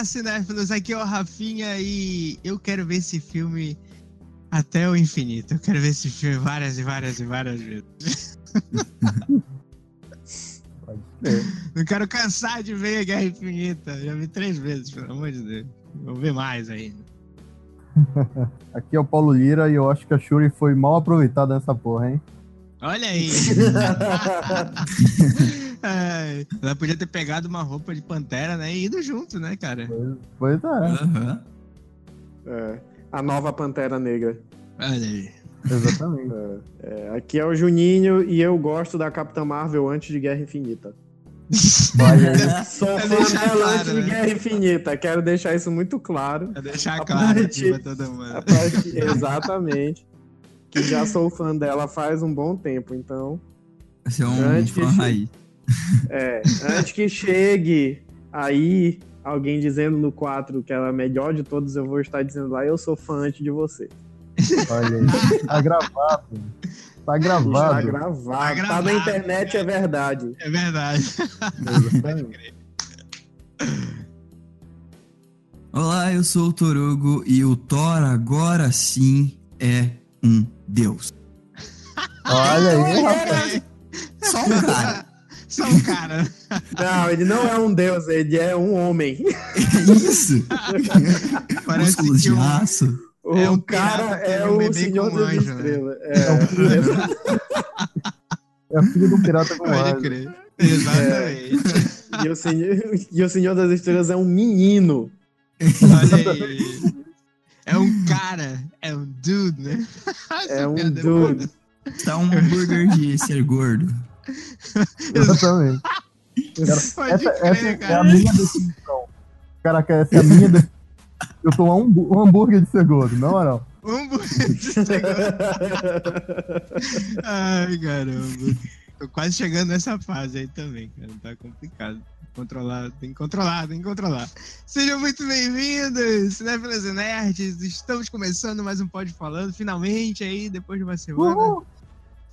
Olá, cinéfilos, aqui é o Rafinha e eu quero ver esse filme até o infinito. Eu quero ver esse filme várias e várias e várias vezes. Pode ser. Não quero cansar de ver a Guerra Infinita. Já vi três vezes, pelo amor de Deus. Vou ver mais ainda. Aqui é o Paulo Lira e eu acho que a Shuri foi mal aproveitada nessa porra, hein? Olha aí. Ai, ela podia ter pegado uma roupa de pantera, né? E ido junto, né, cara? Pois é. Aham. É, a nova Pantera Negra. Olha aí. Exatamente. É, aqui é o Juninho e eu gosto da Capitã Marvel antes de Guerra Infinita. Olha aí. Sou fã dela antes né? de Guerra Infinita. Quero deixar isso muito claro. Pra deixar A claro parte- aqui pra todo mundo. Parte- Exatamente. Que já sou fã dela faz um bom tempo, então. Você é um Grande fã que- raiz. É, antes que chegue aí alguém dizendo no 4 que ela é a melhor de todos, eu vou estar dizendo lá, eu sou fã antes de você. Olha aí. Tá gravado. Tá Está gravado. gravado. Tá Tá, gravado, na internet, é verdade. É verdade. Olá, eu sou o Torugo e o Thor agora sim é um deus. Olha aí, rapaz. Só um cara. Só um cara. Não, ele não é um deus, ele é um homem. É isso. Parece Músculos que de um, aço. O É um cara é é um o Senhor com um das anjo, né? Estrelas. É, É a filha do pirata com crer. Exatamente. e, o senhor, e o Senhor das Estrelas é um menino. Olha aí. É um cara. É um dude, né? É um dude. Tá um hambúrguer de ser gordo. Exatamente. Cara, Pode essa crer, essa é a cara. minha definição. Caraca, essa é a minha definição. Eu tô um, um hambúrguer de ser gordo, na moral. Um bonito Ai, caramba. Tô quase chegando nessa fase aí também, cara. Tá complicado. Controlar, tem que controlar, tem que controlar. Sejam muito bem-vindos, Cinéfilas e Nerds. Estamos começando mais um Pod Falando, finalmente aí, depois de uma semana. Uhul.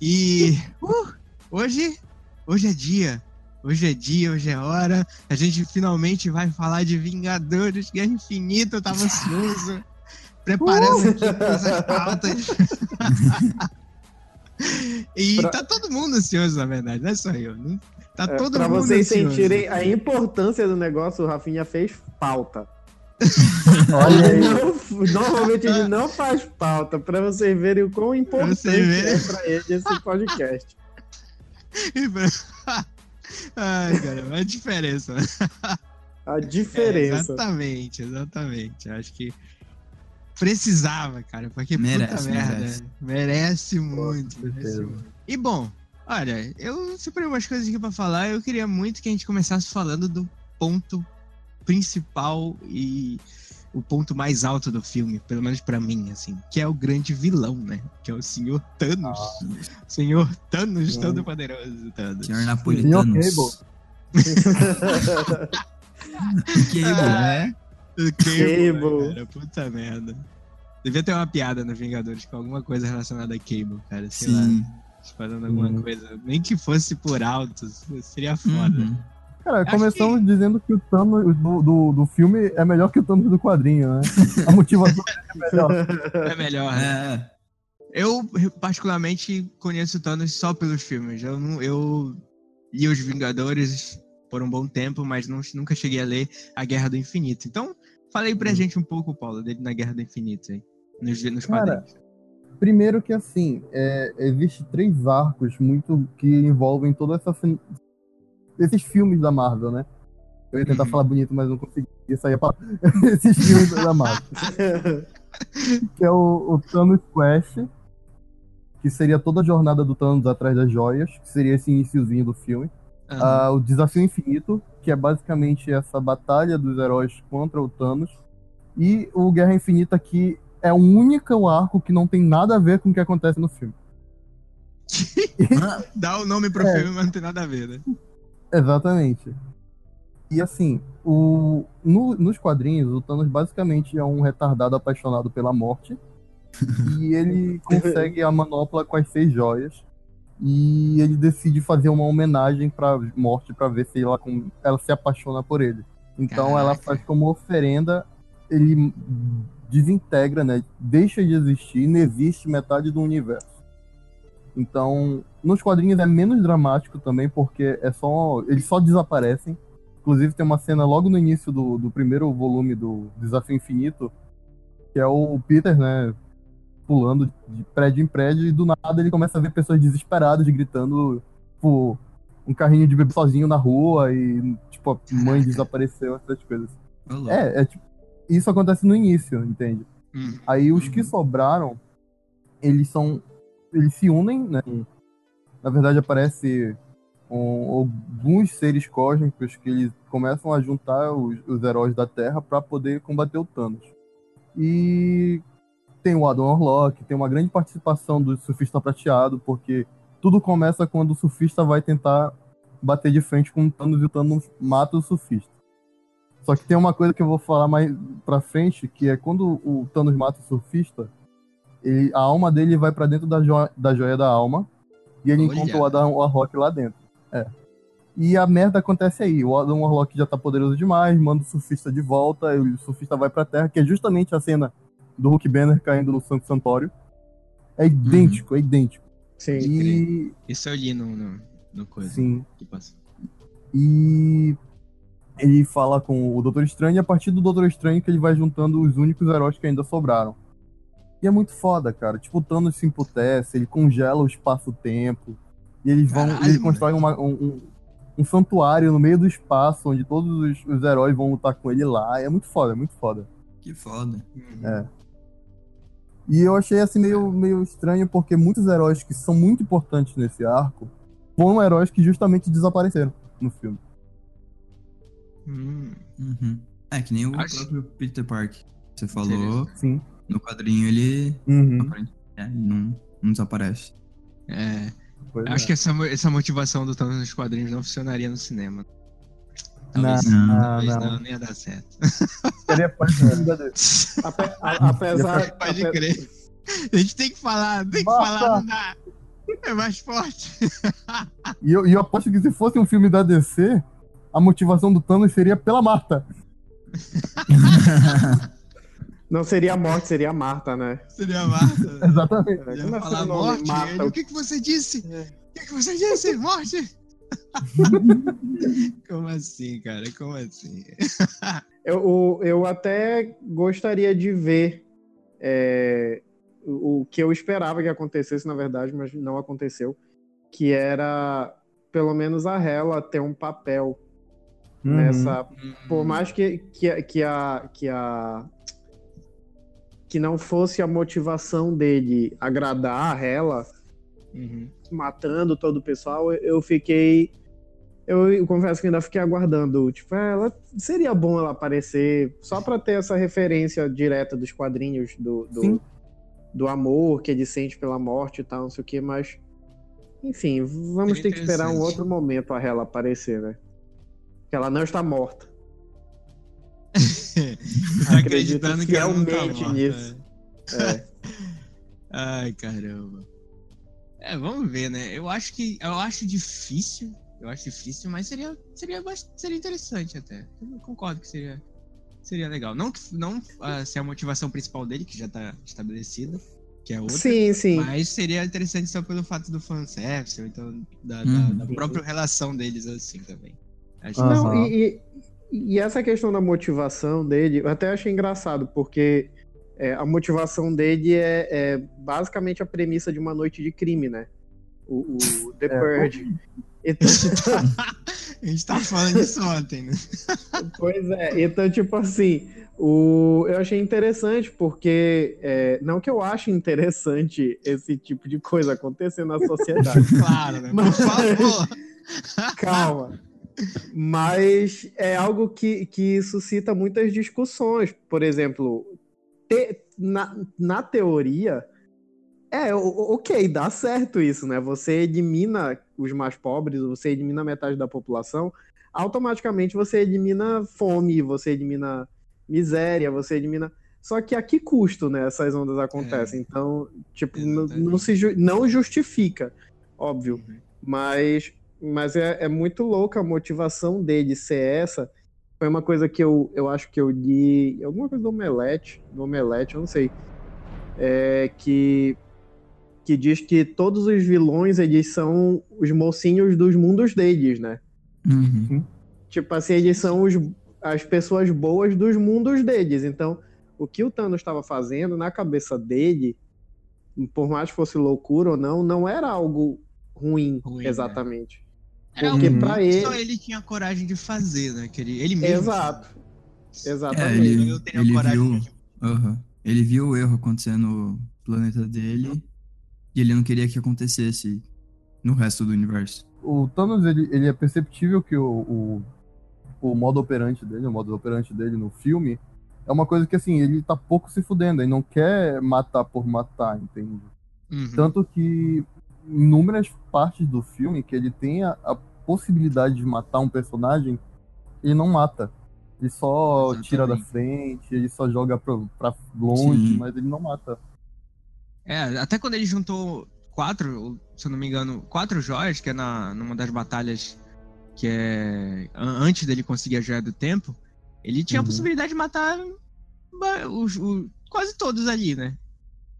E uh, hoje, hoje é dia. Hoje é dia, hoje é hora. A gente finalmente vai falar de Vingadores, Guerra Infinita. Eu tava ansioso, preparando aqui todas as pautas. e Pra- tá todo mundo ansioso, na verdade, não é só eu. Não, tá É, todo pra mundo vocês ansioso. sentirem a importância do negócio, o Rafinha fez pauta. Olha aí. Ele não- normalmente ele não faz pauta, pra vocês verem o quão importante é pra ele esse podcast. Ai, cara, é a diferença. né? A É, diferença. exatamente, exatamente. Acho que precisava, cara, porque Merece, puta merda. merece. Merece muito, merece muito. E bom, olha, eu separei umas coisas aqui pra falar. Eu queria muito que a gente começasse falando do ponto principal e o ponto mais alto do filme, pelo menos pra mim, assim, que é o grande vilão, né? Que é o Senhor Thanos. Senhor Thanos, Hum. todo poderoso Thanos. Senhor Senhor Napolitano. Cable. Cable, né? O Cable, Cable. cara, puta merda. Devia ter uma piada no Vingadores com alguma coisa relacionada a Cable, cara. Sei Sim. lá, falando alguma Uhum. coisa. Nem que fosse por alto, seria foda. Uhum. Cara, Acho começamos dizendo que o Thanos do, do, do filme é melhor que o Thanos do quadrinho, né? A motivação é melhor. É melhor, né? É. Eu, particularmente, conheço o Thanos só pelos filmes. Eu, não, eu li Os Vingadores por um bom tempo, mas não- nunca cheguei a ler A Guerra do Infinito. Então, falei pra gente um pouco, Paulo, dele na Guerra do Infinito, aí, nos, nos Cara, quadrinhos. Primeiro que assim, é, existe três arcos muito que envolvem toda essa fin- esses filmes da Marvel, né? Eu ia tentar Uhum. falar bonito, mas não consegui sair a palavra. esses filmes da Marvel. Que é o, o Thanos Quest, que seria toda a jornada do Thanos atrás das joias, que seria esse iniciozinho do filme. Ah, o Desafio Infinito, que é basicamente essa batalha dos heróis contra o Thanos. E o Guerra Infinita, que é o único arco que não tem nada a ver com o que acontece no filme. Ah, Dá o nome pro É. filme, mas não tem nada a ver, né? Exatamente. E assim, o, no- nos quadrinhos, o Thanos basicamente é um retardado apaixonado pela morte. e ele consegue a manopla com as seis joias. E ele decide fazer uma homenagem pra morte pra ver se ela, ela se apaixona por ele. Então ela Caraca. faz como oferenda, ele desintegra, né? Deixa de existir, não existe metade do universo. Então, nos quadrinhos é menos dramático também, porque é só. Eles só desaparecem. Inclusive tem uma cena logo no início do, do primeiro volume do Desafio Infinito, que é o Peter, né? Pulando de prédio em prédio, e do nada ele começa a ver pessoas desesperadas gritando, tipo, um carrinho de bebê sozinho na rua e, tipo, a mãe desapareceu, essas coisas. É, é tipo, isso acontece no início, entende? Hum. Aí os que sobraram, eles são. Eles se unem, né? Na verdade aparece um- alguns seres cósmicos que eles começam a juntar os, os heróis da Terra para poder combater o Thanos. E tem o Adam Warlock, tem uma grande participação do surfista prateado, porque tudo começa quando o surfista vai tentar bater de frente com o Thanos e o Thanos mata o surfista. Só que tem uma coisa que eu vou falar mais pra frente, que é quando o Thanos mata o surfista, ele- a alma dele vai pra dentro da, jo da joia da alma e ele Olha. encontra o Adam Warlock lá dentro. É. E a merda acontece aí. O Adam Warlock já tá poderoso demais, manda o surfista de volta, e o surfista vai pra terra, que é justamente a cena do Hulk Banner caindo no Santo Santório. É idêntico, é idêntico. Sim. E. Isso eu li no, no, no coisa Sim. que passou. E ele fala com o Doutor Estranho e a partir do Doutor Estranho que ele vai juntando os únicos heróis que ainda sobraram. E é muito foda, cara. Tipo, o Thanos se emputece, ele congela o espaço-tempo. E eles vão. Caralho, ele mano. constrói uma- um, um, um santuário no meio do espaço, onde todos os, os heróis vão lutar com ele lá. É muito foda, é muito foda. Que foda. Uhum. É. E eu achei assim meio, meio estranho, porque muitos heróis que são muito importantes nesse arco foram heróis que justamente desapareceram no filme. Hum. Uhum. É, que nem o Acho- próprio Peter Parker. Você falou, Sim. No quadrinho ele, Uhum. é, não, não desaparece. É, Pois acho é. que essa, essa motivação do Thanos nos quadrinhos não funcionaria no cinema. Talvez Não, não, talvez não. não, nem ia dar certo. Seria. Ape- a- apesar. Pode ape- crer. A gente tem que falar, tem que Bota. falar, não dá. É mais forte. E eu, e eu aposto que se fosse um filme da DC, a motivação do Thanos seria pela Marta. Não seria a morte, seria a Marta, né? Seria a Marta. Exatamente. É, Ia é falar morte. Marta. Ele, o que, que você disse? É. O que, que você disse? Morte? Como assim, cara? Como assim? Eu, o- eu até gostaria de ver é, o, o que eu esperava que acontecesse, na verdade, mas não aconteceu. Que era pelo menos a Hela ter um papel Uhum. nessa. Hum. Por mais que, que, que a. Que a que não fosse a motivação dele agradar a Hela, Uhum. matando todo o pessoal, eu- fiquei. Eu, eu confesso que ainda fiquei aguardando. Tipo, é, ela, seria bom ela aparecer só pra ter essa referência direta dos quadrinhos do, do, do amor que ele sente pela morte e tal, não sei o que, mas. Enfim, vamos ter que esperar um outro momento a ela aparecer, né? Que ela não está morta. Acreditando que ela não tá nisso. é. É. Ai, caramba. É, vamos ver, né? Eu acho que. Eu acho difícil. Eu acho difícil, mas seria, seria, seria interessante até. Eu concordo que seria, seria legal. Não, que- não ah, ser a motivação principal dele, que já tá estabelecida, que é outra. Sim, sim. Mas seria interessante só pelo fato do fanservice, ou então da, da- Uhum. da própria relação deles assim também. Acho Aham. Não, e, e- essa questão da motivação dele, eu até achei engraçado, porque é, a motivação dele é, é basicamente a premissa de uma noite de crime, né? O, o The É. Purge. Então, A gente tava falando disso ontem, né? pois é, então, tipo assim, o, eu achei interessante, porque é, não que eu ache interessante esse tipo de coisa acontecer na sociedade. Claro, né? Por Mas- favor. Calma. Mas é algo que, que suscita muitas discussões. Por exemplo, te- na, na teoria, é ok, dá certo isso, né? Você elimina os mais pobres, você elimina metade da população, automaticamente você elimina fome, você elimina miséria, você elimina. Só que a que custo, né? Essas ondas acontecem. Então, tipo, n- Exatamente. não, se ju- não justifica, óbvio. Uhum. Mas, mas é, é muito louca a motivação dele ser essa. foi uma coisa que eu, eu acho que eu li. Alguma coisa do Omelete, do Omelete, eu não sei. É, que, que diz que todos os vilões eles são os mocinhos dos mundos deles, né? Uhum. Tipo assim, eles são os, as pessoas boas dos mundos deles. Então, o que o Thanos estava fazendo na cabeça dele, por mais que fosse loucura ou não, não era algo ruim, Ruim, né? exatamente. Era Porque algo pra que ele. só ele tinha coragem de fazer, né? Que ele, ele mesmo. Exato. É, Exatamente. ele, Eu ele coragem viu, de- aham. ele viu o erro acontecer no planeta dele e ele não queria que acontecesse no resto do universo. O Thanos, ele, ele é perceptível que o, o, o modo operante dele, o modo operante dele no filme, é uma coisa que, assim, ele tá pouco se fudendo, ele não quer matar por matar, entende? Uhum. Tanto que em inúmeras partes do filme que ele tem a, a possibilidade de matar um personagem, ele não mata. Ele só Exatamente. tira da frente, ele só joga pra, pra longe, Sim. mas ele não mata. É, até quando ele juntou quatro, se eu não me engano, quatro joias, que é na, numa das batalhas que é an- antes dele conseguir a joia do tempo, ele tinha Uhum. a possibilidade de matar os, o- quase todos ali, né?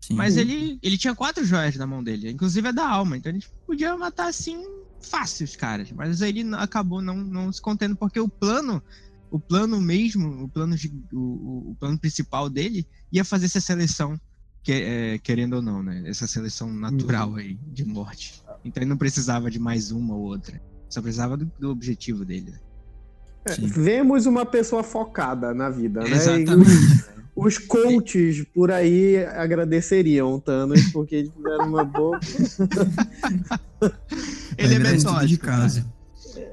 Sim. Mas ele, ele tinha quatro joias na mão dele, inclusive a da alma, então ele podia matar assim fácil os caras. Mas aí ele acabou não, não se contendo, porque o plano, o plano mesmo, o plano, de- o, o- plano principal dele ia fazer essa seleção, que, é, querendo ou não, né? Essa seleção natural aí de morte. Então ele não precisava de mais uma ou outra. Só precisava do, do objetivo dele. né? É. Vemos uma pessoa focada na vida, né? E Exatamente. os coaches por aí agradeceriam o Thanos, porque eles fizeram uma boa. ele é estudo metódico. de cara. casa.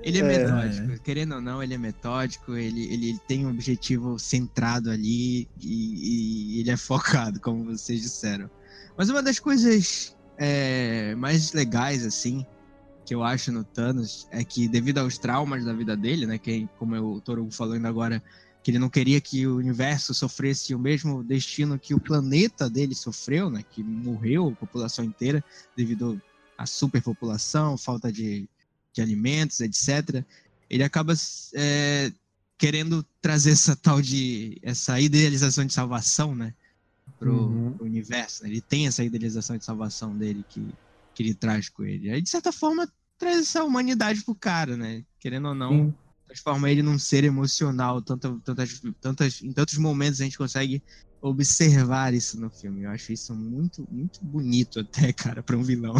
Ele é, É. metódico, querendo ou não, ele é metódico, ele, ele, ele tem um objetivo centrado ali e, e ele é focado, como vocês disseram. Mas uma das coisas é, mais legais, assim, que eu acho no Thanos é que, devido aos traumas da vida dele, né, que, como o Toro falou ainda agora, que ele não queria que o universo sofresse o mesmo destino que o planeta dele sofreu, né, que morreu a população inteira devido à superpopulação, falta de de alimentos, etc. Ele acaba é, querendo trazer essa tal de essa idealização de salvação, né, pro, Uhum. pro universo. né? Ele tem essa idealização de salvação dele que, que ele traz com ele. Aí de certa forma traz essa humanidade pro cara, né? Querendo ou não, Sim. Transforma ele num ser emocional. Tanto, tantas, tantas, em tantos momentos a gente consegue observar isso no filme. Eu acho isso muito, muito bonito até, cara, para um vilão.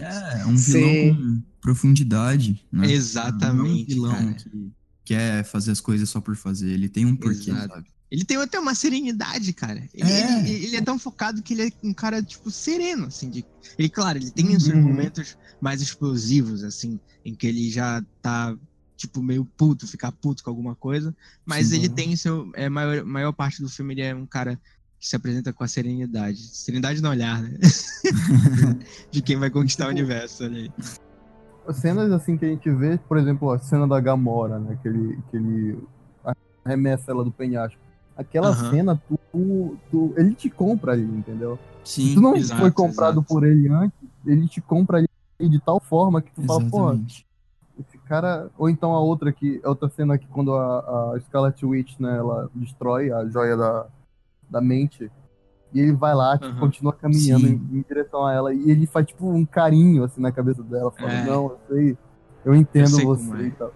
É, um Sim. vilão com profundidade, né? Exatamente, Não é um vilão cara. que quer fazer as coisas só por fazer. Ele tem um porquê, Exato. sabe? Ele tem até uma serenidade, cara. Ele É. Ele, ele é tão focado que ele é um cara, tipo, sereno, assim. De... Ele, claro, ele tem os seus Uhum. momentos mais explosivos, assim, em que ele já tá, tipo, meio puto, ficar puto com alguma coisa. Mas Sim. ele tem seu. É, maior, maior parte do filme ele é um cara que se apresenta com a serenidade. Serenidade no olhar, né? de quem vai conquistar o universo, olha aí. cenas assim que a gente vê, por exemplo, a cena da Gamora, né? Que ele, que ele arremessa ela do penhasco. Aquela Aham. cena, tu, tu- ele te compra ali, entendeu? Sim, tu não exato, foi comprado exato. por ele antes, ele te compra ali de tal forma que tu fala, pô, exatamente. Cara. Ou então a outra que, a outra cena que quando a, a Scarlet Witch, né, ela destrói a joia da, da mente. E ele vai lá, tipo, Aham. continua caminhando em, em direção a ela. E ele faz, tipo, um carinho, assim, na cabeça dela. Fala, É. não, eu sei, eu entendo sei como você é. e tal.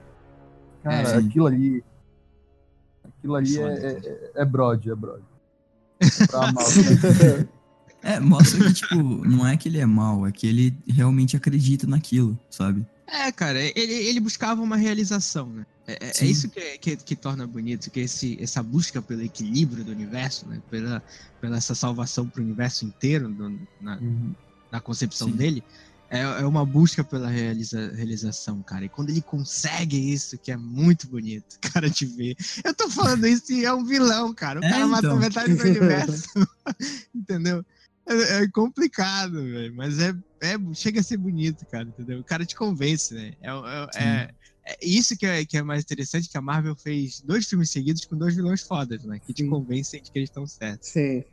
Cara, É, aquilo ali. Aquilo ali é, é, é, é brode, é brode. É pra amar. É, mostra que, tipo, não é que ele é mal, é que ele realmente acredita naquilo, sabe? É, cara, ele, ele buscava uma realização, né? É, é- é isso que, que, que torna bonito, que esse, essa busca pelo equilíbrio do universo, né? Pela, pela essa salvação pro universo inteiro do- na, Uhum. na concepção Sim. dele, é, é uma busca pela realiza, realização, cara. E quando ele consegue isso, que é muito bonito, cara, de ver. Eu tô falando isso e é um vilão, cara. O É, cara matou então. metade do universo. Entendeu? É, é complicado, velho. Mas é, é, chega a ser bonito, cara, entendeu? O cara te convence, né? É, é, é- é isso que é, que é mais interessante, que a Marvel fez dois filmes seguidos com dois vilões fodas, né? Que te Sim. convencem de que eles estão certos. Sim.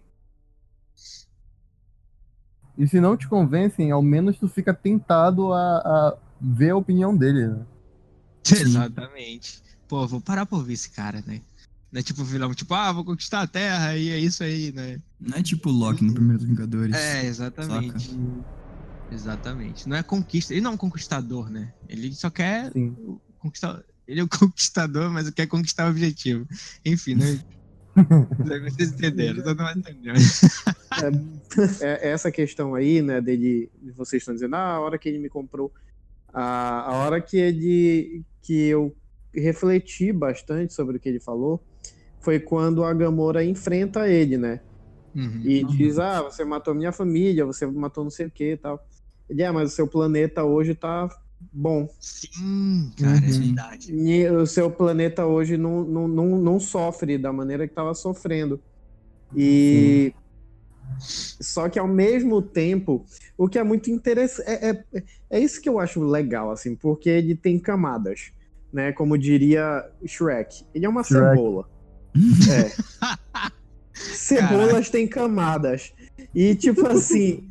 E se não te convencem, ao menos tu fica tentado a, a ver a opinião dele, né? Exatamente. pô, vou parar pra ouvir esse cara, né? Não é tipo vilão, tipo, ah, vou conquistar a Terra e é isso aí, né? Não é tipo o Loki no primeiro Vingadores. É, exatamente. Exatamente. Não é conquista. Ele não é um conquistador, né? Ele só quer Sim. conquistar. Ele é um conquistador, mas quer conquistar o objetivo. Enfim, né? Vocês entenderam, todo mundo entendeu. É, essa questão aí, né, dele, vocês estão dizendo, ah, a hora que ele me comprou, a, a hora que ele, que eu refleti bastante sobre o que ele falou, foi quando a Gamora enfrenta ele, né, Uhum. e diz, ah, você matou minha família, você matou não sei o que e tal. Ele, é, mas o seu planeta hoje tá bom. Sim, cara, é Uhum. verdade. E o seu planeta hoje não, não, não, não sofre da maneira que estava sofrendo. E só que ao mesmo tempo, o que é muito interessante é, é, é isso que eu acho legal, assim, porque ele tem camadas, né? Como diria Shrek, ele é uma Shrek. cebola. É. Cebolas têm camadas. E tipo assim,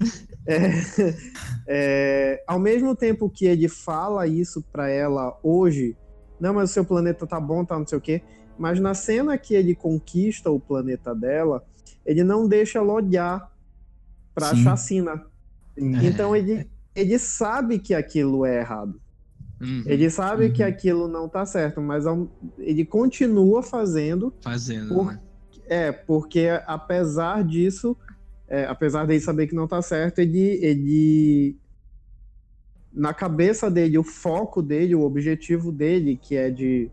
é, é, ao mesmo tempo que ele fala isso pra ela hoje, não, mas o seu planeta tá bom, tá não sei o quê, mas na cena que ele conquista o planeta dela, ele não deixa ela olhar pra Sim. chacina. Sim. Então ele, ele sabe que aquilo é errado. Uhum. Ele sabe Uhum. que aquilo não tá certo, mas ele continua fazendo Fazendo. Por- né? é, porque apesar disso, é, apesar dele saber que não tá certo, ele, ele. Na cabeça dele, o foco dele, o objetivo dele, que é de,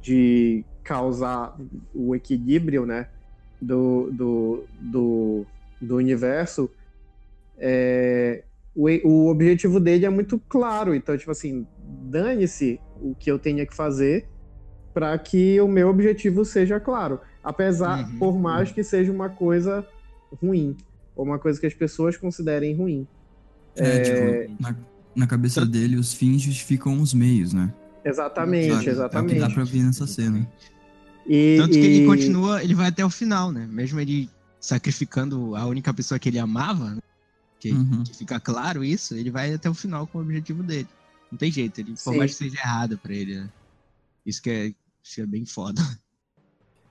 de causar o equilíbrio, né? Do, do, do, do universo, é, o, o objetivo dele é muito claro. Então, tipo assim, dane-se o que eu tenha que fazer para que o meu objetivo seja claro. Apesar, Uhum. por mais que seja uma coisa ruim, ou uma coisa que as pessoas considerem ruim. É, tipo, na, na cabeça dele, os fins justificam os meios, né? Exatamente, Sabe? É o exatamente. que dá pra ver nessa cena. E, Tanto que e- ele continua, ele vai até o final, né? Mesmo ele sacrificando a única pessoa que ele amava, né? que, Uhum. que fica claro isso, ele vai até o final com o objetivo dele. Não tem jeito, ele, por Sim. mais que seja errado pra ele, né? Isso que é, isso é bem foda.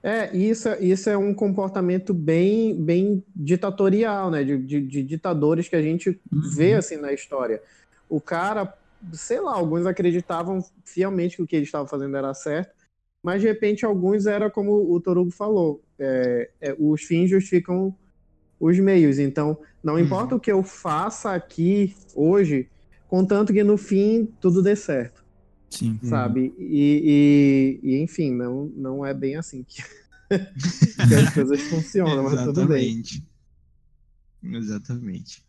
É, isso, é- isso é um comportamento bem, bem ditatorial, né? De, de- de ditadores que a gente Uhum. vê assim na história. O cara, sei lá, alguns acreditavam fielmente que o que ele estava fazendo era certo, mas de repente alguns era como o Torugo falou, é, é, os fins justificam os meios. Então, não Uhum. importa o que eu faça aqui hoje, contanto que no fim tudo dê certo Sim. Sabe? E, e- e, enfim, não, não é bem assim que, que as coisas funcionam, mas tudo bem. Exatamente.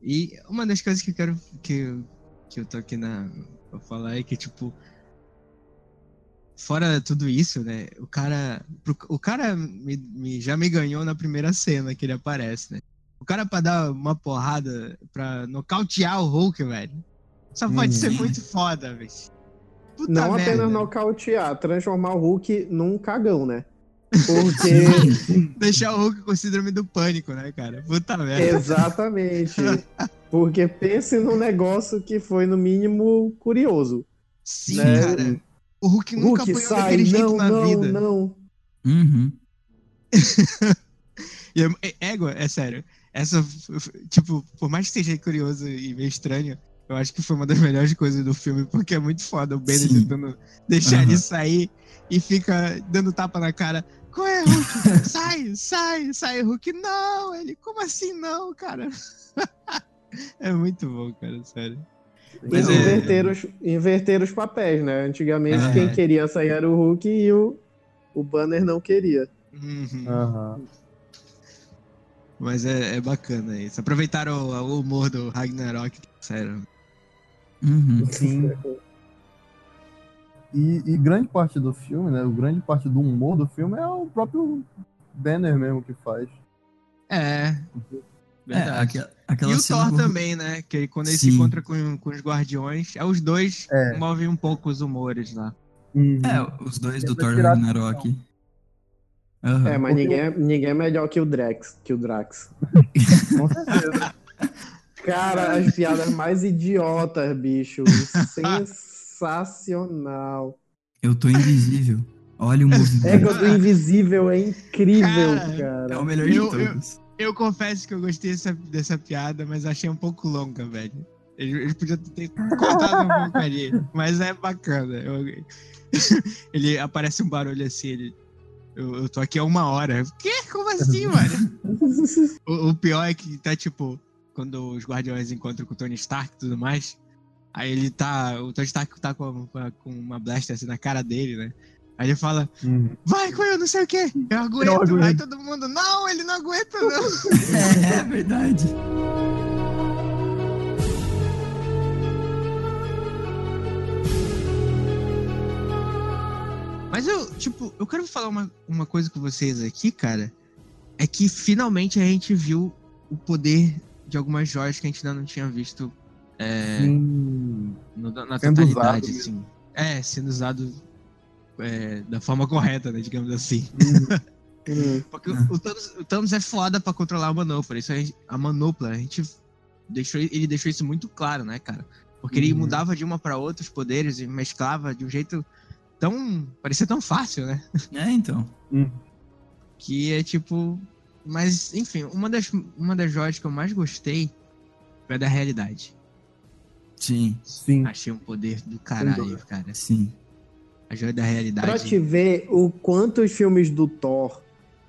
E uma das coisas que eu quero que, eu- que eu tô aqui na pra falar é que tipo fora tudo isso, né? O cara o cara me, me- já me ganhou na primeira cena que ele aparece, né? O cara pra dar uma porrada pra nocautear o Hulk, velho. Só pode Hum. ser muito foda, velho. Não merda. apenas nocautear, transformar o Hulk num cagão, né? Porque. Deixar o Hulk com síndrome do pânico, né, cara? Puta merda. exatamente. Porque pense num negócio que foi, no mínimo, curioso. Sim, né? cara. O Hulk nunca Hulk apanhou sai, daquele jeito não, na não, vida. não. Uhum. E é, é, égua, é sério. Essa, tipo, por mais que seja curioso e meio estranho, eu acho que foi uma das melhores coisas do filme, porque é muito foda o Banner Sim. tentando deixar Aham. ele sair e fica dando tapa na cara. Qual é, Hulk? sai, sai, sai, Hulk. Não, ele, como assim não, cara? é muito bom, cara, sério. Mas é- inverter, os, inverter os papéis, né? Antigamente, É. quem queria sair era o Hulk e o, o Banner não queria. Uhum. Aham. Mas é, é bacana isso. Aproveitaram o, o humor do Ragnarok, sério. Uhum. Sim. E, e grande parte do filme, né? O grande parte do humor do filme é o próprio Banner mesmo que faz. É. É, Verdade. aquela, aquela e o Thor do- também, né? Que quando ele se Sim. encontra com, com os guardiões, é os dois É. movem um pouco os humores lá. Uhum. É, os dois do Thor Ragnarok. Aham. É, mas Porque ninguém, é- ninguém é melhor que o Drax. Que o Drax. Com certeza. Cara, as piadas mais idiotas, bicho. Sensacional. Eu tô invisível. Olha o movimento. Égua do Invisível é incrível, Cara, cara. É o melhor Eu- de todos. Eu confesso que eu gostei dessa, dessa piada, mas achei um pouco longa, velho. Eles podiam ter cortado um pouco ali, mas é bacana. Eu- ele aparece um barulho assim, ele. Eu, eu tô aqui há uma hora. Quê? Como assim, mano? O, o pior é que tá tipo, quando os guardiões encontram com o Tony Stark e tudo mais, aí ele tá. O Tony Stark tá com, com a- com uma blaster assim na cara dele, né? Aí ele fala, Uhum. vai, Quill, não sei o quê, eu aguento. Eu aguento. Aí todo mundo, não, ele não aguenta, não. É, é verdade. Mas eu, tipo, eu quero falar uma, uma coisa com vocês aqui, cara. É que finalmente a gente viu o poder de algumas joias que a gente ainda não tinha visto é, Sim. no- na Sendo totalidade, assim. É, sendo usado é, da forma correta, né, digamos assim. Porque o, o Thanos, o Thanos é foda pra controlar a manopla. Isso a, gente- a manopla, a gente deixou, ele deixou isso muito claro, né, cara? Porque ele Uhum. mudava de uma pra outra os poderes e mesclava de um jeito tão. parecia tão fácil, né? É, então. Que é tipo. Mas, enfim, uma das, uma das joias que eu mais gostei foi a da realidade. Sim, Sim. Achei um poder do caralho, cara. sim. A joia da Pra realidade. te ver o quanto os filmes do Thor,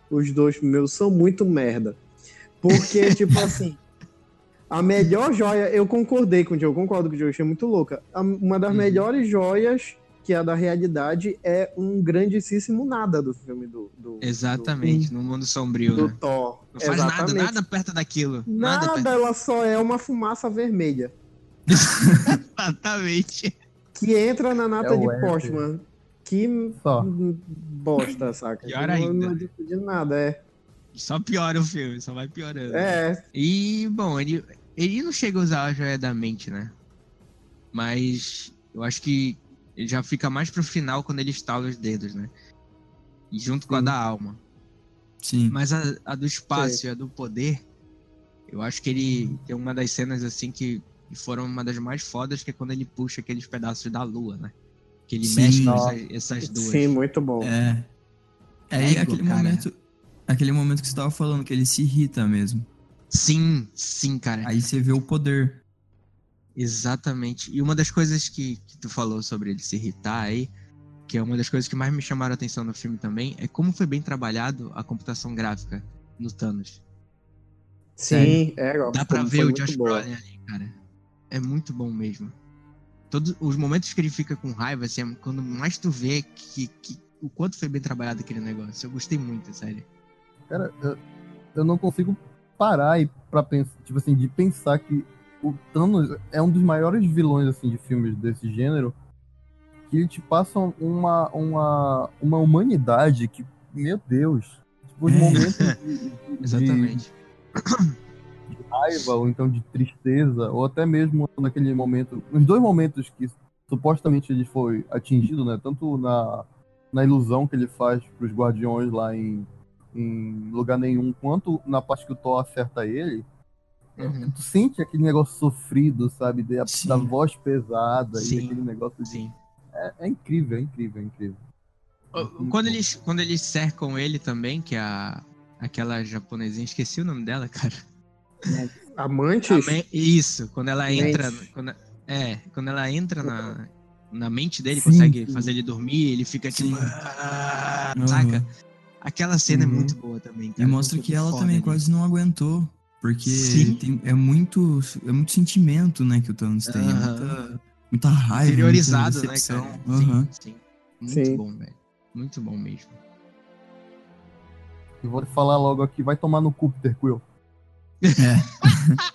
os dois primeiros, são muito merda. Porque, tipo assim, a melhor joia, eu concordei com o Diogo, eu concordo com o Diogo, achei muito louca. A- uma das Uhum. melhores joias, que é a da realidade, é um grandíssimo nada do filme do. do Exatamente, no mundo sombrio, Do, do né? Thor. Não faz nada, Exatamente. nada perto daquilo. Nada, Nada, perto. ela só é uma fumaça vermelha. Exatamente. Que entra na nata É de. Postman. Que Só. bosta, saca? Pior não, ainda. não adianta de nada, é. Só piora o filme, só vai piorando. É, E, bom, ele, ele não chega a usar a joia da mente, né? Mas eu acho que já fica mais pro final quando ele estala os dedos, né? E junto com a da alma. Sim. Mas a, a do espaço e a do poder, eu acho que ele tem uma das cenas assim que foram uma das mais fodas, que é quando ele puxa aqueles pedaços da lua, né? Que ele Sim. mexe Nossa. essas, essas duas. sim, muito bom. É. É aí Égua, aquele cara. momento. Aquele momento que você tava falando, que ele se irrita mesmo. Sim, sim, cara. Aí você vê o poder. Exatamente. E uma das coisas que, que tu falou sobre ele se irritar aí, que é uma das coisas que mais me chamaram a atenção no filme também, é como foi bem trabalhado a computação gráfica no Thanos. Sim, é, ó, Dá pra ver o muito Josh. Brolin ali, cara. É muito bom mesmo. Todos os momentos que ele fica com raiva, assim, é quando mais tu vê que, que- o quanto foi bem trabalhado aquele negócio. Eu gostei muito, sério. Cara, eu, eu não consigo parar e para pensar, tipo assim, de pensar que o Thanos é um dos maiores vilões assim de filmes desse gênero, que ele te passa uma uma uma humanidade que, meu Deus, tipo, os É. momentos de, de- Exatamente. de raiva ou então de tristeza ou até mesmo naquele momento, nos dois momentos que supostamente ele foi atingido, né, tanto na na ilusão que ele faz pros guardiões lá em em lugar nenhum, quanto na parte que o Thor acerta ele, Uhum. tu sente aquele negócio sofrido, sabe? Da, da voz pesada Sim. e aquele negócio de... Sim. é, é incrível, é incrível, é incrível. Quando eles, quando eles cercam ele também, que é a, aquela japonesinha, esqueci o nome dela, cara. Também- isso, quando ela entra. Quando, é, quando ela entra na, na mente dele, Sim, consegue sim. fazer ele dormir, ele fica tipo. "Ah", Aham. saca? Aquela cena Uhum. é muito boa também. E Cara. mostra que ela também ali. quase não aguentou. Porque Sim. tem- é muito. É muito sentimento, né, que o Thanos tem. É muita, muita raiva. Interiorizado, muita né, cara? Sim, sim. Muito Sim. bom, velho. Muito bom mesmo. E vou falar logo aqui, vai tomar no cu, Peter Quill.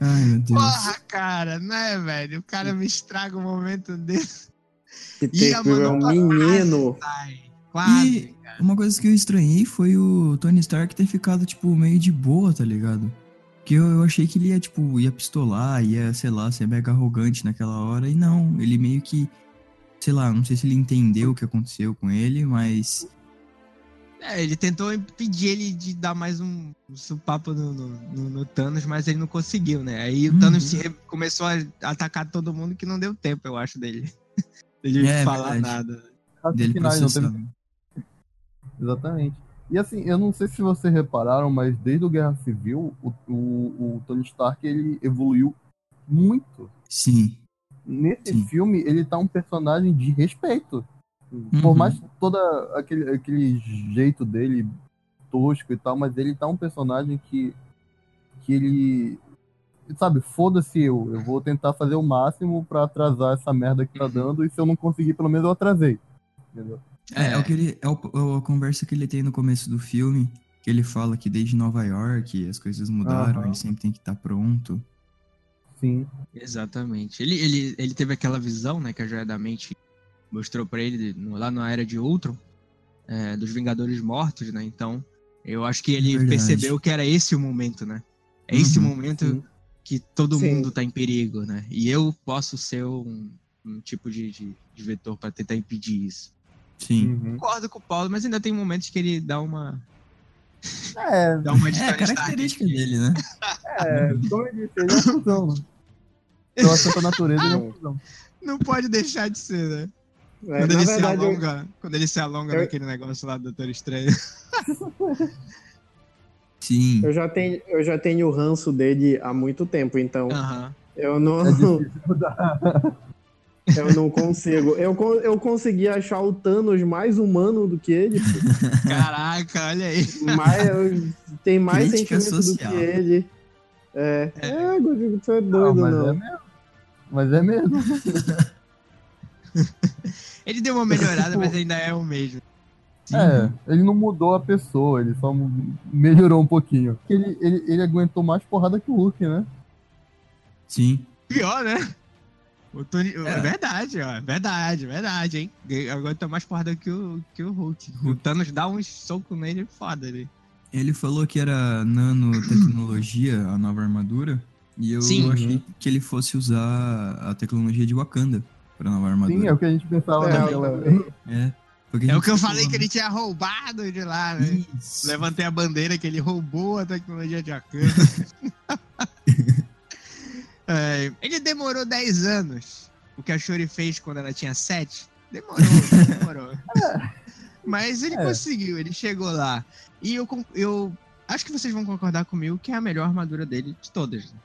Ai, meu Deus. Porra, cara, né, velho? O cara me estraga um momento desse. Peter E a Quill é um manopla menino. Ai, quase. E uma coisa que eu estranhei foi o Tony Stark ter ficado, tipo, meio de boa, tá ligado? Porque eu, eu achei que ele ia, tipo, ia pistolar, ia, sei lá, ser mega arrogante naquela hora. E não, ele meio que. Sei lá, não sei se ele entendeu o que aconteceu com ele, mas. É, ele tentou impedir ele de dar mais um supapo no, no, no- no Thanos, mas ele não conseguiu, né? Aí o Uhum. Thanos se re- começou a atacar todo mundo que não deu tempo, eu acho, dele. Dele É, falar verdade. nada. Dele Finais, não teve-. Exatamente. E assim, eu não sei se vocês repararam, mas desde o Guerra Civil, o, o, o Tony Stark ele evoluiu muito. Sim. Nesse Sim. filme, ele tá um personagem de respeito. Por Uhum. mais toda aquele, aquele jeito dele tosco e tal, mas ele tá um personagem que que ele sabe, foda-se eu, eu vou tentar fazer o máximo pra atrasar essa merda que tá Uhum. dando e se eu não conseguir, pelo menos eu atrasei. Entendeu? É, é o que ele, é, o- a conversa que ele tem no começo do filme, que ele fala que desde Nova York as coisas mudaram, Aham. ele sempre tem que estar pronto. Sim. Exatamente. Ele, ele, ele teve aquela visão, né, que a Joia da Mente mostrou pra ele no- lá na Era de Ultron, é, dos Vingadores Mortos, né? Então, eu acho que ele Verdade. percebeu que era esse o momento, né? É esse Uhum, momento sim. que todo Sim. mundo tá em perigo, né? E eu posso ser um, um tipo de, de, de vetor pra tentar impedir isso. Sim. Uhum. Concordo com o Paulo, mas ainda tem momentos que ele dá uma, É, dá uma de É característica dele, né? é, como eu disse, ele é um fusão? Pela santa natureza, ele é um fusão. Não pode deixar de ser, né? É, Quando ele, verdade, se eu- alonga, quando ele se alonga eu- naquele negócio lá do Doutor Estranho. Sim. eu, já tenho, eu já tenho o ranço dele há muito tempo, então Aham. eu não, É. eu não consigo. Eu, eu consegui achar o Thanos mais humano do que ele. pô. Caraca, olha aí. mais, tem mais Crítica sentimento social. do que ele. É, É. é, Godinho, tu é Não, doido, mas não. é mesmo. Mas é mesmo. Ele deu uma melhorada, mas ainda é o mesmo. Sim. É, ele não mudou a pessoa, ele só melhorou um pouquinho. Ele, ele, ele aguentou mais porrada que o Hulk, né? Sim. Pior, né? O Tony... É. É. verdade, ó. Verdade, verdade, hein? Agora tá mais porrada que o, que o Hulk. O Thanos dá uns socos nele foda ali. Ele falou que era nanotecnologia a nova armadura. E eu Sim. achei que ele fosse usar a tecnologia de Wakanda pra nova armadura. Sim, é o que a gente pensava É, naquela. É. A É o que eu falou, falei que ele tinha roubado de lá, né? Isso. Levantei a bandeira que ele roubou a tecnologia de Wakanda. É, ele demorou 10 anos. O que a Shuri fez quando ela tinha 7. Demorou, demorou. Mas ele É. conseguiu, ele chegou lá. E eu, eu acho que vocês vão concordar comigo que é a melhor armadura dele de todas. né?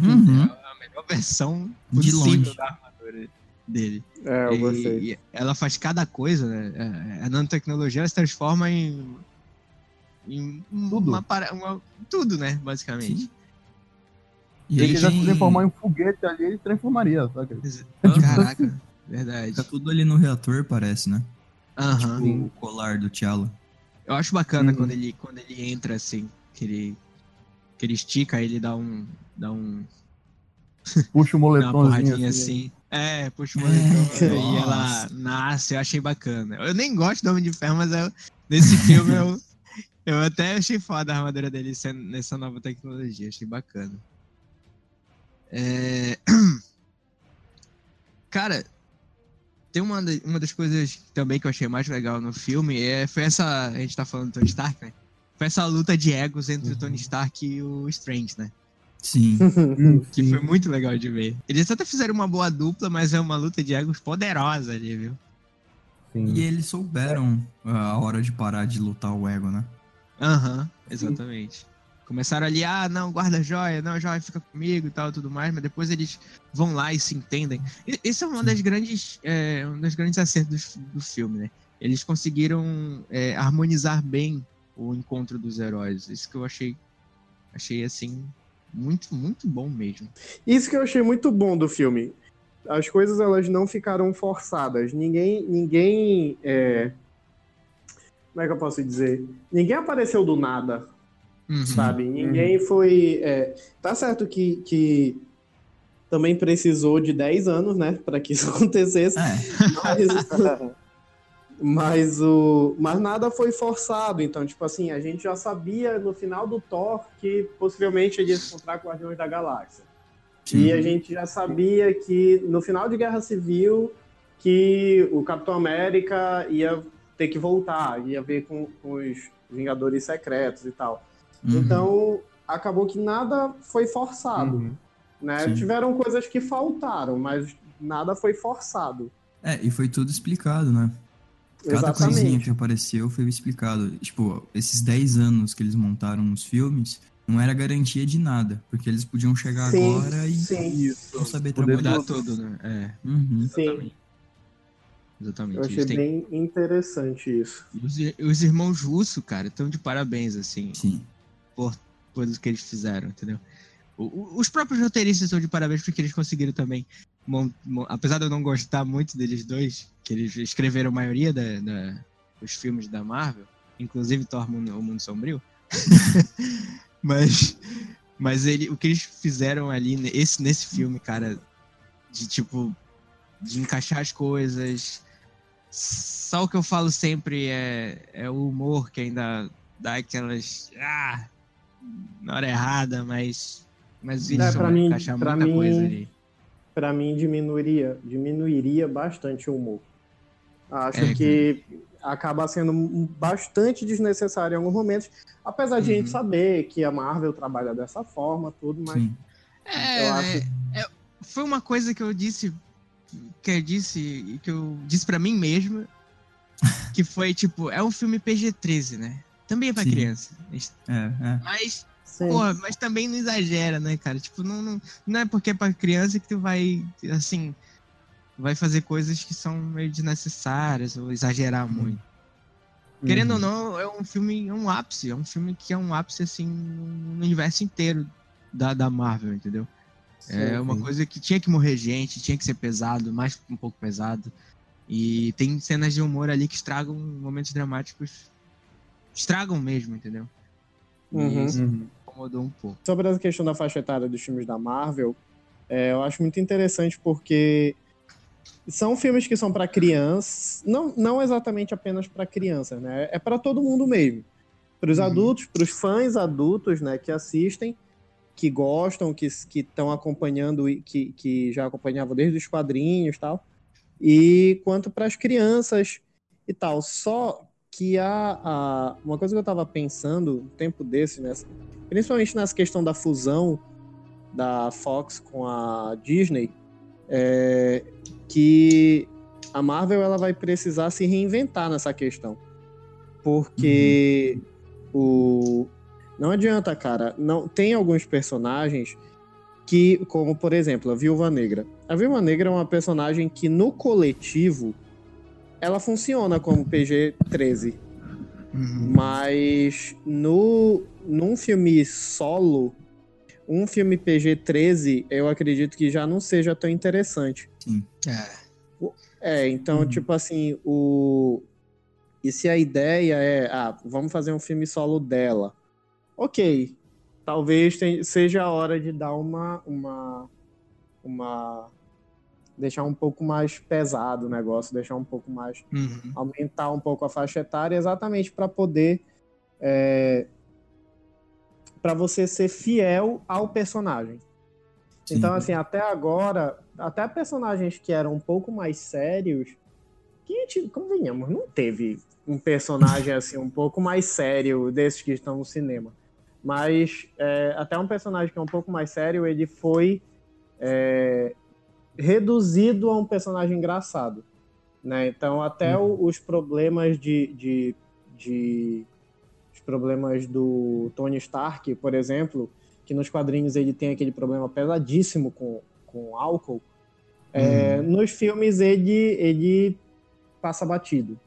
Uhum. É a melhor versão De possível longe. da armadura dele. É, eu E- gostei. e ela faz cada coisa, né? É, A nanotecnologia ela se transforma em. em Tudo. Uma, para- uma- tudo, né? Basicamente. Sim. E ele ele quisesse tem... transformar em um foguete ali, ele transformaria, sabe? Caraca, verdade. Tá tudo ali no reator, parece, né? Aham. O colar do T'Challa. Eu acho bacana Uhum. quando, ele, quando ele entra assim, que ele, que ele estica, ele dá um. dá um. Puxa o uma moletomzinho porradinha assim. assim. É, puxa o É, moletom. e nossa. ela nasce, eu achei bacana. Eu nem gosto do Homem de Ferro, mas eu- nesse filme eu, eu até achei foda a armadura dele sendo nessa nova tecnologia, achei bacana. É, Cara, tem uma, uma das coisas também que eu achei mais legal no filme é, foi essa. A gente tá falando do Tony Stark, né? Foi essa luta de egos entre o Tony Stark e o Strange, né? Sim. Que sim. foi muito legal de ver. Eles até fizeram uma boa dupla, mas é uma luta de egos poderosa ali, viu? sim. E eles souberam a hora de parar de lutar o ego, né? Aham, exatamente. Começaram ali, ah, não, guarda a joia, não, a joia fica comigo e tal, tudo mais, mas depois eles vão lá e se entendem. E- Esse é uma das grandes, é, um dos grandes acertos do, do filme, né? Eles conseguiram é, harmonizar bem o encontro dos heróis. Isso que eu achei, achei assim, muito, muito bom mesmo. Isso que eu achei muito bom do filme. As coisas elas não ficaram forçadas. Ninguém, ninguém, é... como é que eu posso dizer? Ninguém apareceu do nada, Uhum. sabe? Ninguém foi. é, Tá certo que, que também precisou de 10 anos, né, para que isso acontecesse. É. Mas, mas o, mas nada foi forçado. Então, tipo assim, a gente já sabia no final do Thor que possivelmente ele ia se encontrar com o Guardiões da Galáxia. E a gente já sabia que no final de Guerra Civil que o Capitão América ia ter que voltar, ia ver com, com os Vingadores Secretos e tal. Uhum. Então, acabou que nada foi forçado. Uhum. Né? Sim. Tiveram coisas que faltaram, mas nada foi forçado. É, e foi tudo explicado, né? Cada coisinha que apareceu foi explicado. Tipo, esses 10 anos que eles montaram os filmes não era garantia de nada. Porque eles podiam chegar Sim, agora e sim. não saber Poder trabalhar. Tudo, né? É, Uhum. Sim, exatamente. eu achei têm- bem interessante isso. Os, os irmãos Russo, cara, estão de parabéns, assim, Sim. Por tudo que eles fizeram, entendeu? Os próprios roteiristas estão de parabéns porque eles conseguiram também. apesar de eu não gostar muito deles dois, que eles escreveram a maioria da, da- dos filmes da Marvel, inclusive Thor Mundo- o Mundo Sombrio. mas mas ele, o que eles fizeram ali ne- esse, nesse filme, cara, de tipo, de encaixar as coisas. Só o que eu falo sempre é, é o humor que ainda dá aquelas. Ah, na hora errada, mas. Mas É, vão pra mim- encaixar pra muita mim- coisa ali. Pra mim diminuiria, diminuiria bastante o humor. Acho É, que acaba sendo bastante desnecessário em alguns momentos, apesar de a gente Uhum. saber que a Marvel trabalha dessa forma, tudo, mas Sim. É, acho- é, foi uma coisa que eu disse. Que eu disse. Que eu disse pra mim mesma. Que foi tipo, é um filme PG-13, né? Também é pra Sim. criança. É, é. Mas Porra, mas também não exagera, né, cara? Tipo, não, não, não é porque é pra criança que tu vai, assim, vai fazer coisas que são meio desnecessárias ou exagerar muito. Querendo ou Uhum. não, é um filme, é um ápice, é um filme que é um ápice, assim, no universo inteiro da, da Marvel, entendeu? É sim. uma sim. coisa que tinha que morrer gente, tinha que ser pesado, mais um pouco pesado. E tem cenas de humor ali que estragam momentos dramáticos. Estragam mesmo, entendeu? Uhum. isso Uhum. me incomodou um pouco. sobre a questão da faixa etária dos filmes da Marvel, é, eu acho muito interessante porque são filmes que são para crianças, não, não exatamente apenas para crianças, né? É para todo mundo mesmo. Para os Uhum. adultos, para os fãs adultos, né, que assistem, que gostam, que estão acompanhando, e que, que já acompanhavam desde os quadrinhos e tal, e quanto para as crianças e tal. Só que a, a uma coisa que eu estava pensando um tempo desse, né, principalmente nessa questão da fusão da Fox com a Disney, é que a Marvel ela vai precisar se reinventar nessa questão. Porque o não adianta, cara, não tem alguns personagens que, como por exemplo, a Viúva Negra. A Viúva Negra é uma personagem que no coletivo ela funciona como PG-13. Uhum. Mas no num filme solo, um filme PG-13, eu acredito que já não seja tão interessante. É. É, então, Uhum. tipo assim, o. E se a ideia é, ah, vamos fazer um filme solo dela. Ok. Talvez seja a hora de dar uma. uma. uma. Deixar um pouco mais pesado o negócio, deixar um pouco mais Uhum. aumentar um pouco a faixa etária exatamente para poder para você ser fiel ao personagem. Sim. Então assim, até agora, até personagens que eram um pouco mais sérios, que a gente, convenhamos, não teve um personagem assim um pouco mais sério desses que estão no cinema. Mas é, até um personagem que é um pouco mais sério, ele foi é, reduzido a um personagem engraçado. Né? Então, até o- os problemas de, de, de- Os problemas do Tony Stark, por exemplo, que nos quadrinhos ele tem aquele problema pesadíssimo com, com álcool, é, nos filmes ele, ele passa batido.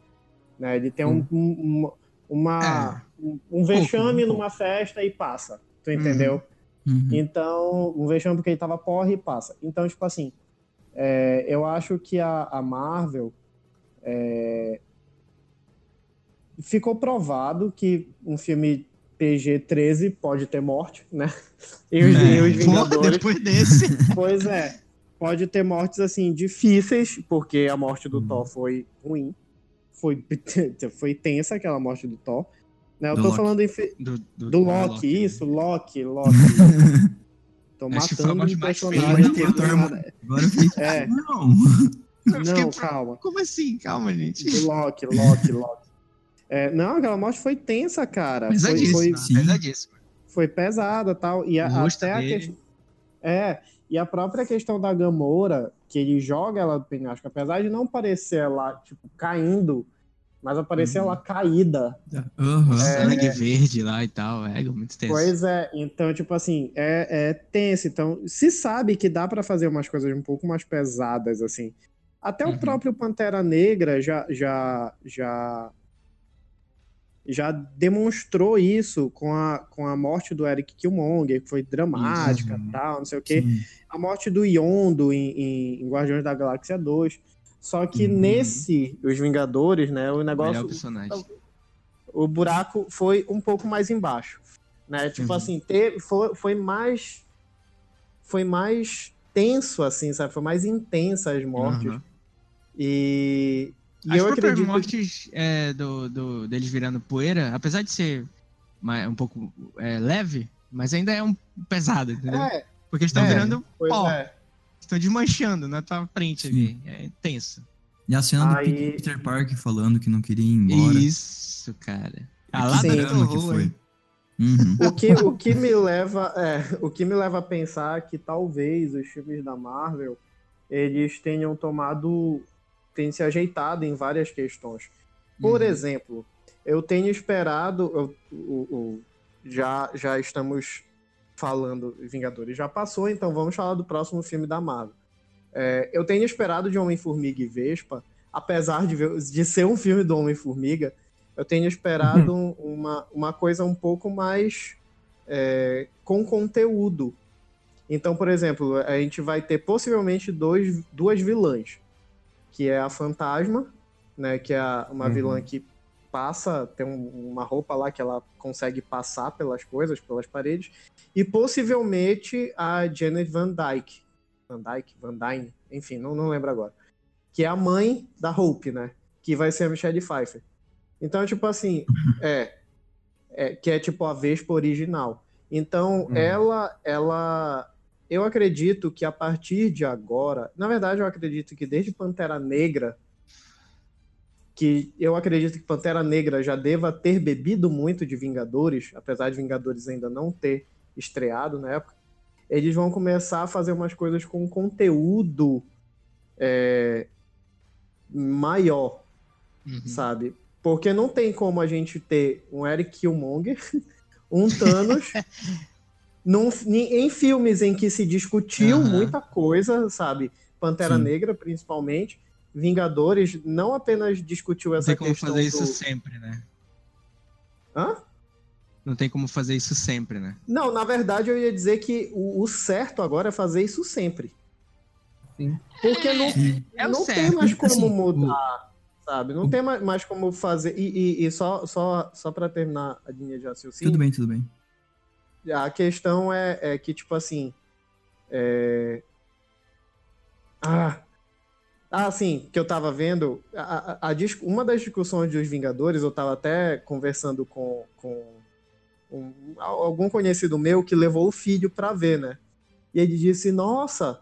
Né? Ele tem um, um- uma, um, um vexame um pouco. numa festa e passa. Tu entendeu? Uhum. Então, um vexame porque ele tava porre e passa. Então, tipo assim, é, eu acho que a, a Marvel é, ficou provado que um filme PG-13 pode ter morte, né? E os, É, e os Vingadores, depois desse. pois é, pode ter mortes assim difíceis, porque a morte do Uhum. Thor foi ruim, foi, foi tensa aquela morte do Thor. Né? Eu Do tô Loki. falando em, fi- Do, do Loki, isso, Loki, Loki. Foi a matando um personagem Mas que o Thor não- morreu. Agora eu fiquei. É. Não. Eu fiquei Não, pro- calma. Como assim? Calma, gente. Loki, Loki, Loki. É, não, aquela morte foi tensa, cara. Foi, Pesadíssimo. foi. Pesadíssimo. foi pesada tal. E a- até a dele. questão. É, E a própria questão da Gamora, que ele joga ela do penhasco, apesar de não parecer ela, tipo, caindo, mas aparecer Uhum. caída. Aham. Sangue verde lá e tal. É muito tenso. Pois é, então, tipo assim, é, é tenso. Então, se sabe que dá pra fazer umas coisas um pouco mais pesadas, assim. Até Uhum. o próprio Pantera Negra já, já, já, já demonstrou isso com a, com a morte do Eric Killmonger, que foi dramática Uhum. tal, não sei o quê. Sim. A morte do Yondo em, em, em Guardiões da Galáxia 2. Só que Uhum. nesse, Os Vingadores, né, o negócio, personagem. o buraco foi um pouco mais embaixo, né? Tipo Uhum. assim, teve, foi, foi mais foi mais tenso assim, sabe? Foi mais intensa as mortes. Aham. E, e As eu próprias acredito mortes é, do, do- deles virando poeira, apesar de ser mais- um pouco é, leve, mas ainda é um pesado, entendeu? é, Porque eles estão é, virando pó, é. Estão desmanchando na tua frente ali. É tenso. E a cena Aí- do Peter Parker falando que não queria ir embora. Isso, cara. A Que lata Sim. do drama que foi. Uhum. O que, o que me leva é, o que me leva a pensar que talvez os filmes da Marvel eles tenham tomado tenham se ajeitado em várias questões. Por Uhum. exemplo, eu tenho esperado, eu- o- o- já, já estamos falando, Vingadores já passou, então vamos falar do próximo filme da Marvel. É, eu tenho esperado de Homem-Formiga e Vespa, apesar de, ver- de ser um filme do Homem-Formiga, eu tenho esperado um- uma, uma coisa um pouco mais é, com conteúdo. Então, por exemplo, a gente vai ter possivelmente dois, duas vilãs, que é a Fantasma, né, que é uma Uhum. vilã que passa, tem um- uma roupa lá que ela consegue passar pelas coisas, pelas paredes, e possivelmente a Janet Van Dyke, Van Dyke, Van Dyne, enfim, não, não lembro agora, que é a mãe da Hope, né, que vai ser a Michelle Pfeiffer. Então, tipo assim, é, é que é tipo a Vespa original. Então, Uhum. ela, ela, eu acredito que a partir de agora, na verdade, eu acredito que desde Pantera Negra, que eu acredito que Pantera Negra já deva ter bebido muito de Vingadores, apesar de Vingadores ainda não ter estreado na época, eles vão começar a fazer umas coisas com conteúdo é, maior, Uhum. sabe? Porque não tem como a gente ter um Eric Killmonger, um Thanos, num- em filmes em que se discutiu Aham. muita coisa, sabe? Pantera Sim. Negra, principalmente. Vingadores não apenas discutiu Não essa tem como questão fazer isso do... sempre, né? Hã? Não tem como fazer isso sempre, né? Não, na verdade eu ia dizer que o, o certo agora é fazer isso sempre. Sim. Porque não, Sim. É o não tem mais como Assim, mudar, sabe? Não tem mais, mais como fazer. E, e- e só, só, só para terminar a linha de raciocínio, Tudo bem, tudo bem. a questão é, é que, tipo assim. é- Ah. Ah, sim, que eu tava vendo. A, a- a uma das discussões dos Vingadores, eu tava até conversando com, com um- algum conhecido meu que levou o filho pra ver, né? E ele disse: Nossa,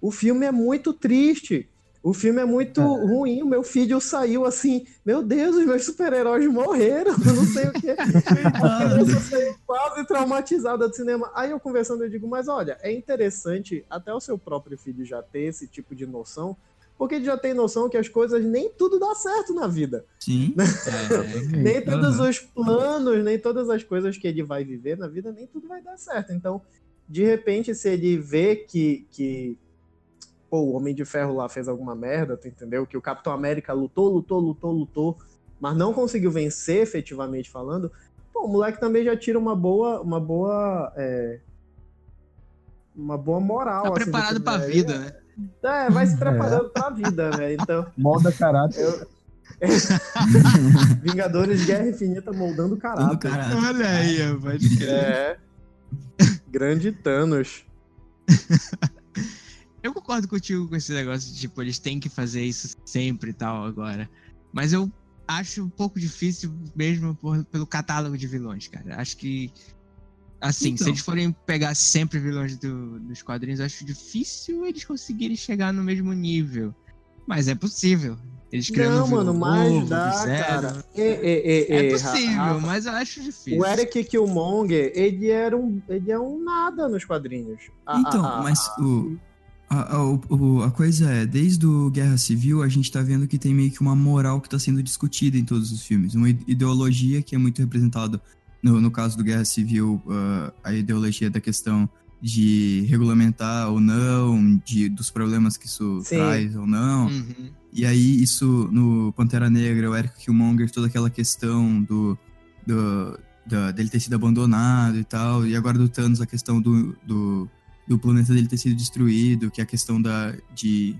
o filme é muito triste. O filme é muito ruim. O meu filho saiu assim: Meu Deus, os meus super-heróis morreram. Não sei o quê. A criança saiu quase traumatizada do cinema. Aí eu conversando, eu digo: Mas olha, é interessante até o seu próprio filho já ter esse tipo de noção. Porque ele já tem noção que as coisas nem tudo dá certo na vida. Sim. É, Nem todos os planos, nem todas as coisas que ele vai viver na vida, nem tudo vai dar certo. Então, de repente, se ele vê que, que pô, o Homem de Ferro lá fez alguma merda, tu entendeu? Que o Capitão América lutou, lutou, lutou, lutou, mas não conseguiu vencer, efetivamente falando, pô, o moleque também já tira uma boa, uma boa, é, uma boa moral. tá assim, do preparado filme, pra né? vida, né? É, vai se preparando pra vida, né? Então, Molda caráter. Vingadores Guerra Infinita moldando caráter. cara. Olha aí, ó, pode crer. É. Grande Thanos. Eu concordo contigo com esse negócio de, tipo, eles têm que fazer isso sempre e tal agora. Mas eu acho um pouco difícil mesmo por- pelo catálogo de vilões, cara. Acho que. Assim, se Então. eles forem pegar sempre vilões do- dos quadrinhos, eu acho difícil eles conseguirem chegar no mesmo nível. Mas é possível, Eles criando Não, um mano, mas novo, dá, cara. É, é, é, É é, possível, Rafa, mas eu acho difícil. O Eric Killmonger, ele era um, ele é um nada nos quadrinhos. A- Então, a- a- mas o, a, a, o- a coisa é, desde o Guerra Civil, a gente tá vendo que tem meio que uma moral que tá sendo discutida em todos os filmes. Uma ide- ideologia que é muito representada, no, no caso do Guerra Civil, ah, a ideologia da questão de regulamentar ou não, de, dos problemas que isso Sim. traz ou não. Uhum. E aí, isso no Pantera Negra, o Eric Killmonger, toda aquela questão do, do, da- dele ter sido abandonado e tal. E agora do Thanos, a questão do, do, do planeta dele ter sido destruído, que é a questão da, de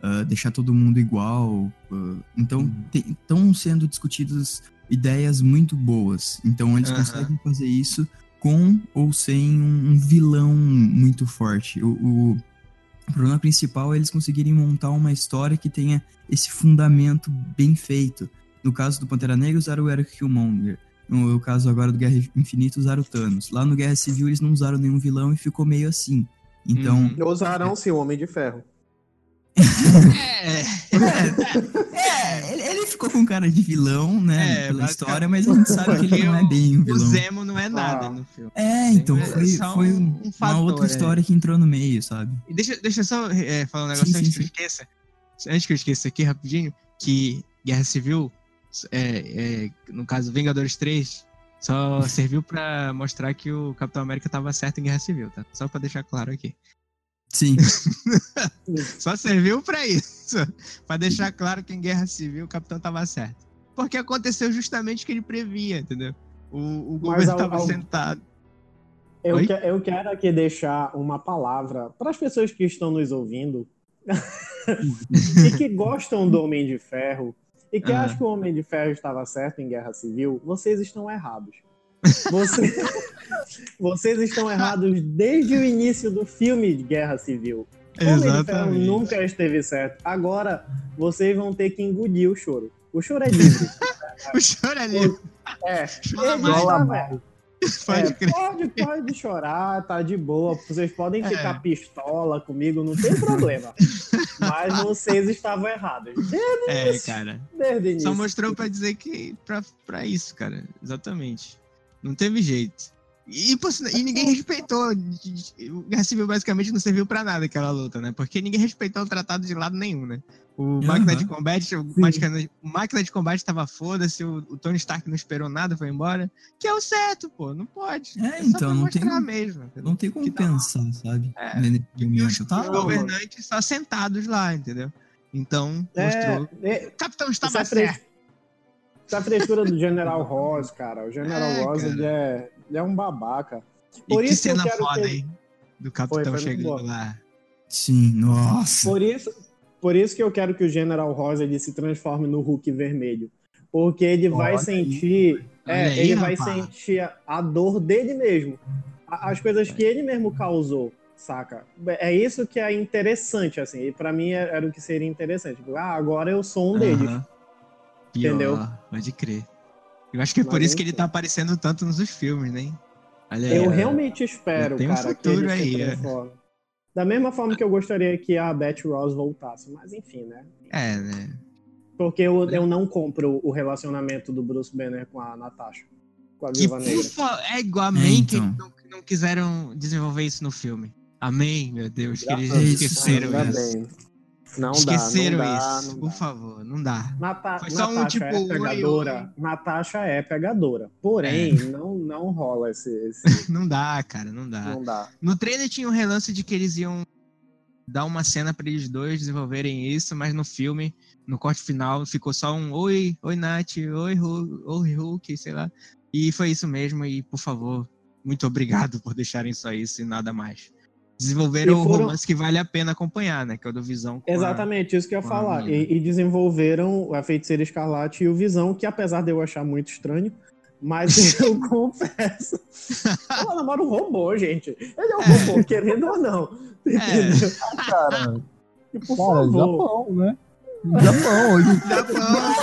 ah, deixar todo mundo igual. ah, então, estão sendo discutidas ideias muito boas. Então, eles conseguem fazer isso com ou sem um, um vilão muito forte. O, o, o problema principal é eles conseguirem montar uma história que tenha esse fundamento bem feito. No caso do Pantera Negra, usaram o Eric Killmonger. No caso agora do Guerra Infinita, usaram o Thanos. Lá no Guerra Civil, eles não usaram nenhum vilão e ficou meio assim. Então, Uhum. Usaram sim o Homem de Ferro. É, é, ele, ele ficou com cara de vilão, né, É, pela basicamente. história, mas a gente sabe que ele não é bem um o vilão. Zemo não é nada Ah. no filme. É, então, É foi, foi um- um- um uma fator, outra é. história que entrou no meio, sabe? E deixa, deixa eu só é, falar um negócio Sim, antes sim, que eu esqueça. Antes que eu esqueça aqui rapidinho, que Guerra Civil, é, é, no caso Vingadores 3, só serviu pra mostrar que o Capitão América tava certo em Guerra Civil, tá? Só pra deixar claro aqui. Sim. Só serviu pra isso. Pra deixar claro que em Guerra Civil o Capitão tava certo. Porque aconteceu justamente o que ele previa, entendeu? O, o governo ao- tava ao- sentado. Eu, Oi? que- eu quero aqui deixar uma palavra para as pessoas que estão nos ouvindo e que gostam do Homem de Ferro e que Ah. acham que o Homem de Ferro estava certo em Guerra Civil, vocês estão errados. Você- vocês estão errados desde o início do filme de Guerra Civil. O Homem Exatamente. nunca esteve certo. Agora, vocês vão ter que engolir o choro. O choro é livre. O choro é livre. É, Chora mais. está- Pode é, crer. pode, pode chorar, tá de boa. Vocês podem É. ficar pistola comigo, não tem problema. Mas vocês estavam errados. Desde, É, cara. desde o início. Só mostrou pra dizer que. Pra, pra isso, cara. Exatamente. Não teve jeito. E, e ninguém respeitou. O Guerra Civil basicamente não serviu pra nada aquela luta, né? Porque ninguém respeitou o tratado de lado nenhum, né? O máquina de combate, o máquina, o máquina de combate tava foda-se, o, o Tony Stark não esperou nada, foi embora. Que é o certo, pô. Não pode. É, só então, não tem- mesmo. entendeu? Não tem como Que pensar, sabe? É. E os. Tá os governantes só sentados lá, entendeu? Então, É, mostrou. é, O capitão estava é certo. Essa frescura do General Ross, cara. O General É, Ross, ele é, ele é um babaca. E Por que isso que eu cena quero foda, que- hein? Do capitão chegando lá. Sim, nossa. Por isso, por isso que eu quero que o General Ross ele se transforme no Hulk vermelho. Porque ele vai Olha aí. sentir. É, aí, ele vai rapaz. sentir a, a dor dele mesmo. A- As coisas que ele mesmo causou, saca? É isso que é interessante, assim. E pra mim era o que seria interessante. Tipo, ah, agora eu sou um deles. Pior, Entendeu? Pode crer. Eu acho que é por Mas isso que ele tá aparecendo tanto nos filmes, né? Olha aí, Eu realmente espero, tem um cara, que futuro aí, é. Da mesma forma que eu gostaria que a Beth Ross voltasse. Mas enfim, né? É, né? Porque eu, eu não compro o relacionamento do Bruce Banner com a Natasha. Com a Que Viúva Negra. ufa, é igual a Amém que então. não, não quiseram desenvolver isso no filme. Amém, meu Deus, que eles Graças a Deus. esqueceram Ainda isso. Não esqueceram dá, não dá, isso, não por dá. favor, não dá. Nata Foi só um Natasha tipo, é oi, pegadora. Natasha é pegadora. Porém, não, não rola esse. esse- Não dá, cara, não dá. não dá. No trailer tinha um relance de que eles iam dar uma cena pra eles dois desenvolverem isso, mas no filme, no corte final, ficou só um oi, oi Nath, oi Hulk, oi Hulk, sei lá. E foi isso mesmo, e por favor, muito obrigado por deixarem só isso e nada mais. Desenvolveram o foram- romance que vale a pena acompanhar, né? Que é o do Visão com a- Exatamente, isso que eu ia falar. E, e desenvolveram a Feiticeira Escarlate e o Visão, que apesar de eu achar muito estranho, mas eu confesso. Ela namora um robô, gente. Ele é um robô, querendo ou não. Entendeu? Cara, E por cara, favor. Japão, né? Japão, hoje Japão,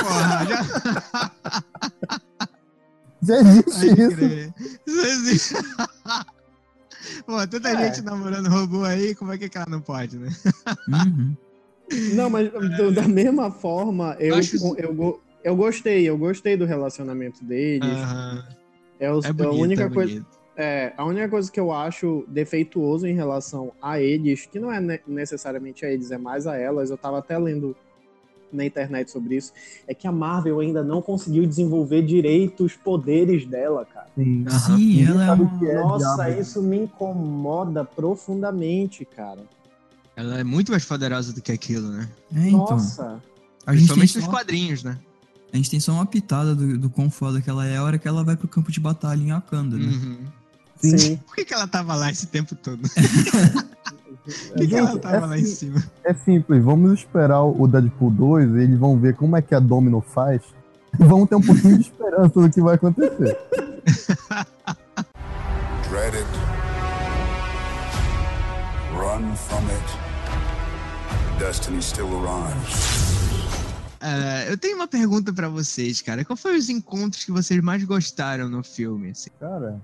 porra! Já... já existe isso. Isso existe. Pô, tanta É. gente namorando robô aí, como é que ela não pode, né? Uhum. Não, mas do- da mesma forma, eu, Eu acho- eu, eu gostei, eu gostei do relacionamento deles. Aham. é, o- É a bonito, única é coisa. É, a única coisa que eu acho defeituoso em relação a eles, que não é ne- necessariamente a eles, é mais a elas, eu tava até lendo na internet sobre isso, é que a Marvel ainda não conseguiu desenvolver direito os poderes dela, cara. Sim. Sim, ela é uma... é Nossa, diabo. isso me incomoda profundamente, cara. Ela é muito mais poderosa do que aquilo, né? É, então. Nossa. A gente, tem Principalmente só, nos quadrinhos, né? a gente tem só uma pitada do, do quão foda que ela é a hora que ela vai pro campo de batalha em Wakanda, né? Uhum. Sim. Sim. Por que, que ela tava lá esse tempo todo? Por que, que ela Gente, tava lá em cima? É simples, vamos esperar o Deadpool 2 e eles vão ver como é que a Domino faz. E vamos ter um pouquinho de esperança do que vai acontecer. Dread it. Run from it. Destiny still arrives. Ah, eu tenho uma pergunta pra vocês, cara. Qual foi os encontros que vocês mais gostaram no filme? assim? Cara,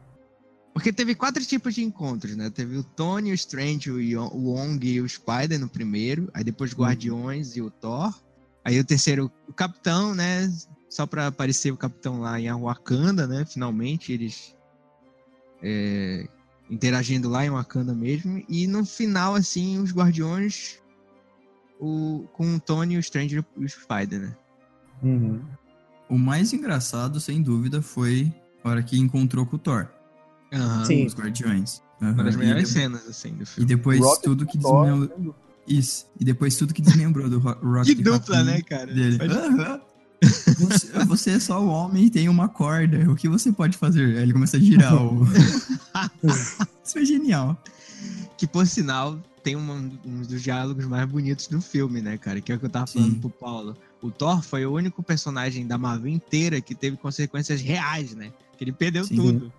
Porque teve quatro tipos de encontros, né? Teve o Tony, o Strange, o Wong e o Spider no primeiro. Aí depois Uhum. Guardiões e o Thor. Aí o terceiro, o Capitão, né? Só pra aparecer o Capitão lá em Wakanda, né? Finalmente eles é, interagindo lá em Wakanda mesmo. E no final, assim, os Guardiões o, com o Tony, o Strange e o Spider, né? uhum. O mais engraçado, sem dúvida, foi a hora que encontrou com o Thor, Aham. Sim. os Guardiões. Aham. Uma das E melhores de- cenas, assim, do E filme. depois Rocket tudo que Thor, desmembrou. Isso. E depois tudo que desmembrou do Ro- Rocket Que dupla, Raccoon né, cara? Dele. Pode- Aham. Você, você é só um homem e tem uma corda. O que você pode fazer? Aí ele começa a girar o. Isso é genial. Que, por sinal, tem uma- um dos diálogos mais bonitos do filme, né, cara? Que é o que eu tava Sim. falando pro Paulo. O Thor foi o único personagem da Marvel inteira que teve consequências reais, né? Que ele perdeu Sim. tudo.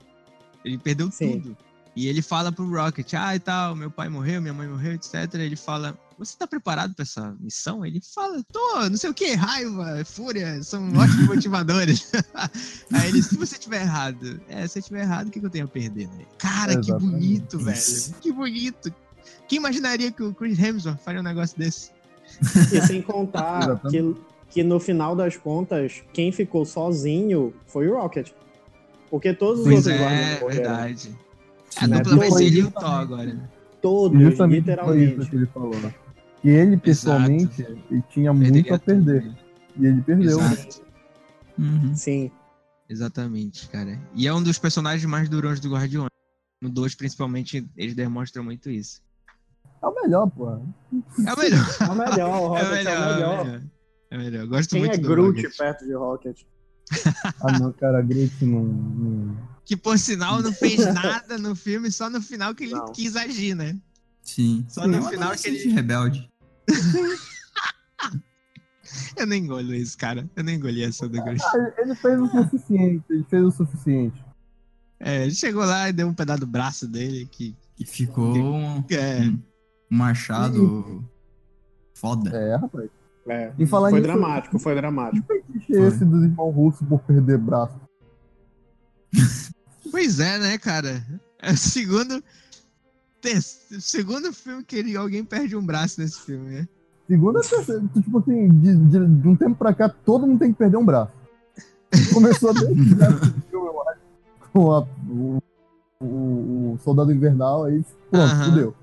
Ele perdeu Sim. tudo. E ele fala pro Rocket, ah, e tal, meu pai morreu, minha mãe morreu, etc. Ele fala, você tá preparado pra essa missão? Ele fala, tô, não sei o que, raiva, fúria, são ótimos motivadores. Aí ele, se você tiver errado, é, se eu tiver errado, o que, que eu tenho a perder, né? Cara, que Exatamente. bonito, Isso. velho. Que bonito. Quem imaginaria que o Chris Hemsworth faria um negócio desse? E sem contar que, que no final das contas, quem ficou sozinho foi o Rocket. Porque todos os Pois outros é, guardiões morreram. verdade. A Sim. né? dupla vai ser ele e o Thor agora. Todos, E justamente foi isso literalmente. que ele falou. né? Que ele, pessoalmente, ele tinha muito Perderia a perder. tudo? E ele perdeu. Exato. Uhum. Sim. Exatamente, cara. E é um dos personagens mais durões do Guardiões. No 2, principalmente, eles demonstram muito isso. É o melhor, pô. É o melhor. É o melhor, o É Rocket o melhor. é o melhor. melhor. É o melhor. Gosto Quem muito é do Groot Rocket. perto de Rocket? Ah, não, cara, Groot não. não... Que, por sinal, não fez nada no filme, só no final que ele Não. quis agir, né? Sim. Só no final que ele- rebelde. Eu nem engolo isso, cara. Eu nem engoli essa do Groot. Ah, ele- fez o suficiente. Ele fez o suficiente. É, ele chegou lá e deu um pedaço do braço dele, que... E ficou É, um machado foda. É, rapaz. É. E falar Foi nisso- dramático, foi dramático. Que esse dos irmãos russos por perder braço. Pois é, né, cara? É o segundo... ter- Segundo filme que ele- alguém perde um braço nesse filme, né? Segunda, terceira, tipo assim, de, de- de um tempo pra cá, todo mundo tem que perder um braço. Começou desde o filme, eu acho, com a- o, o- o Soldado Invernal, aí pronto, Aham. fudeu.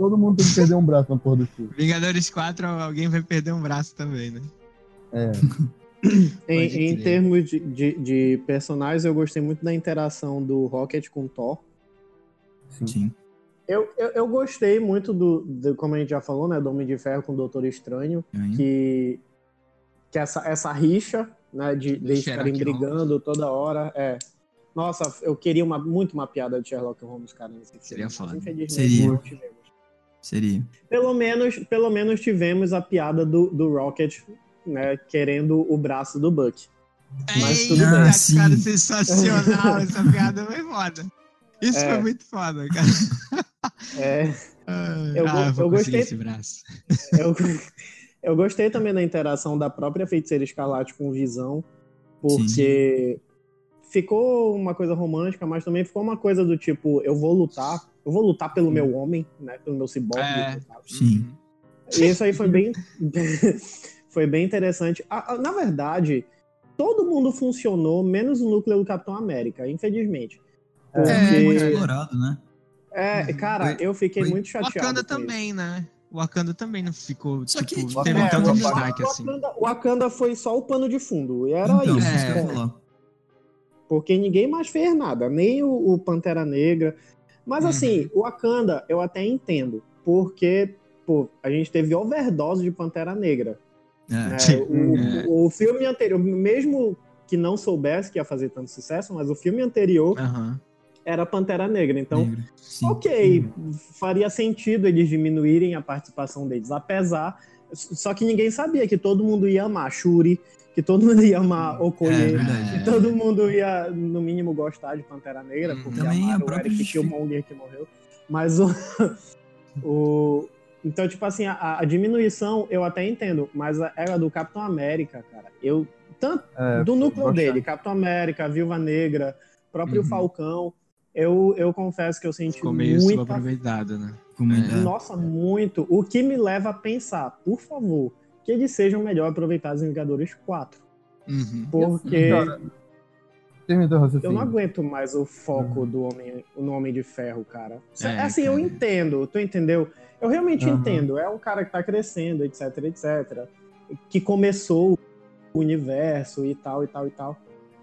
Todo mundo tem que perder um braço na porra do filme. Vingadores 4, alguém vai perder um braço também, né? É, Em, em termos de, de, de personagens, eu gostei muito da interação do Rocket com o Thor. sim. Sim. Eu, eu, eu gostei muito do, do, como a gente já falou, né, do Homem de Ferro com o Doutor Estranho, Aí, que, que essa, essa rixa, né, de, de eles ficarem brigando toda hora, é. Nossa, eu queria uma, muito uma piada de Sherlock Holmes, cara, nesse filme. Seria foda. Seria. Seria. Pelo menos, pelo menos tivemos a piada do, do Rocket, né, querendo o braço do Buck. Mas tudo Eita, bem. cara, Sim. sensacional. Essa piada foi foda. Isso É. foi muito foda, cara. É, Ah, Eu ah, eu conseguir gostei- esse braço. eu, eu gostei também da interação da própria Feiticeira Escarlate com Visão, porque ficou uma coisa romântica, mas também ficou uma coisa do tipo, eu vou lutar, eu vou lutar pelo meu homem, né, pelo meu ciborgue, É. Sim. Uhum. Isso aí foi bem, foi bem interessante. Na verdade, todo mundo funcionou, menos o núcleo do Capitão América, infelizmente. É, Porque- muito explorado, né? É, cara, eu fiquei foi- muito chateado. Wakanda isso. também, né? O Wakanda também não ficou, Só que, tipo, tipo, teve é, tanto o destaque o assim. Wakanda, o Wakanda foi só o pano de fundo. E era então, isso. É. falar. Porque ninguém mais fez nada, nem o, o Pantera Negra. Mas Uhum. assim, o Wakanda eu até entendo. Porque, pô, a gente teve overdose de Pantera Negra. É. né? Sim. O, É. o filme anterior, mesmo que não soubesse que ia fazer tanto sucesso, mas o filme anterior Aham. era Pantera Negra. Então, Negra. Sim. ok, faria sentido eles diminuírem a participação deles, apesar. Só que ninguém sabia que todo mundo ia amar Shuri, que todo mundo ia amar É Okoye, verdade. que todo mundo ia, no mínimo, gostar de Pantera Negra, Uhum. porque Também a amaram o Eric Killmonger que morreu. Mas o. o então, tipo assim, a, a diminuição eu até entendo, mas a era do Capitão América, cara, eu. Tanto É, do núcleo dele, Capitão América, Viúva Negra, próprio Uhum. Falcão, eu, eu confesso que eu senti Ficou meio muita subaproveitado, né? É. é. nossa, muito. O que me leva a pensar, por favor, que eles sejam melhor aproveitados em Vingadores 4. Uhum. Porque eu não aguento mais o foco do homem, no Homem de Ferro, cara. É, assim, eu cara. entendo, tu entendeu? Eu realmente Aham. entendo. É um cara que tá crescendo, etc, etc. Que começou o universo e tal, e tal, e tal.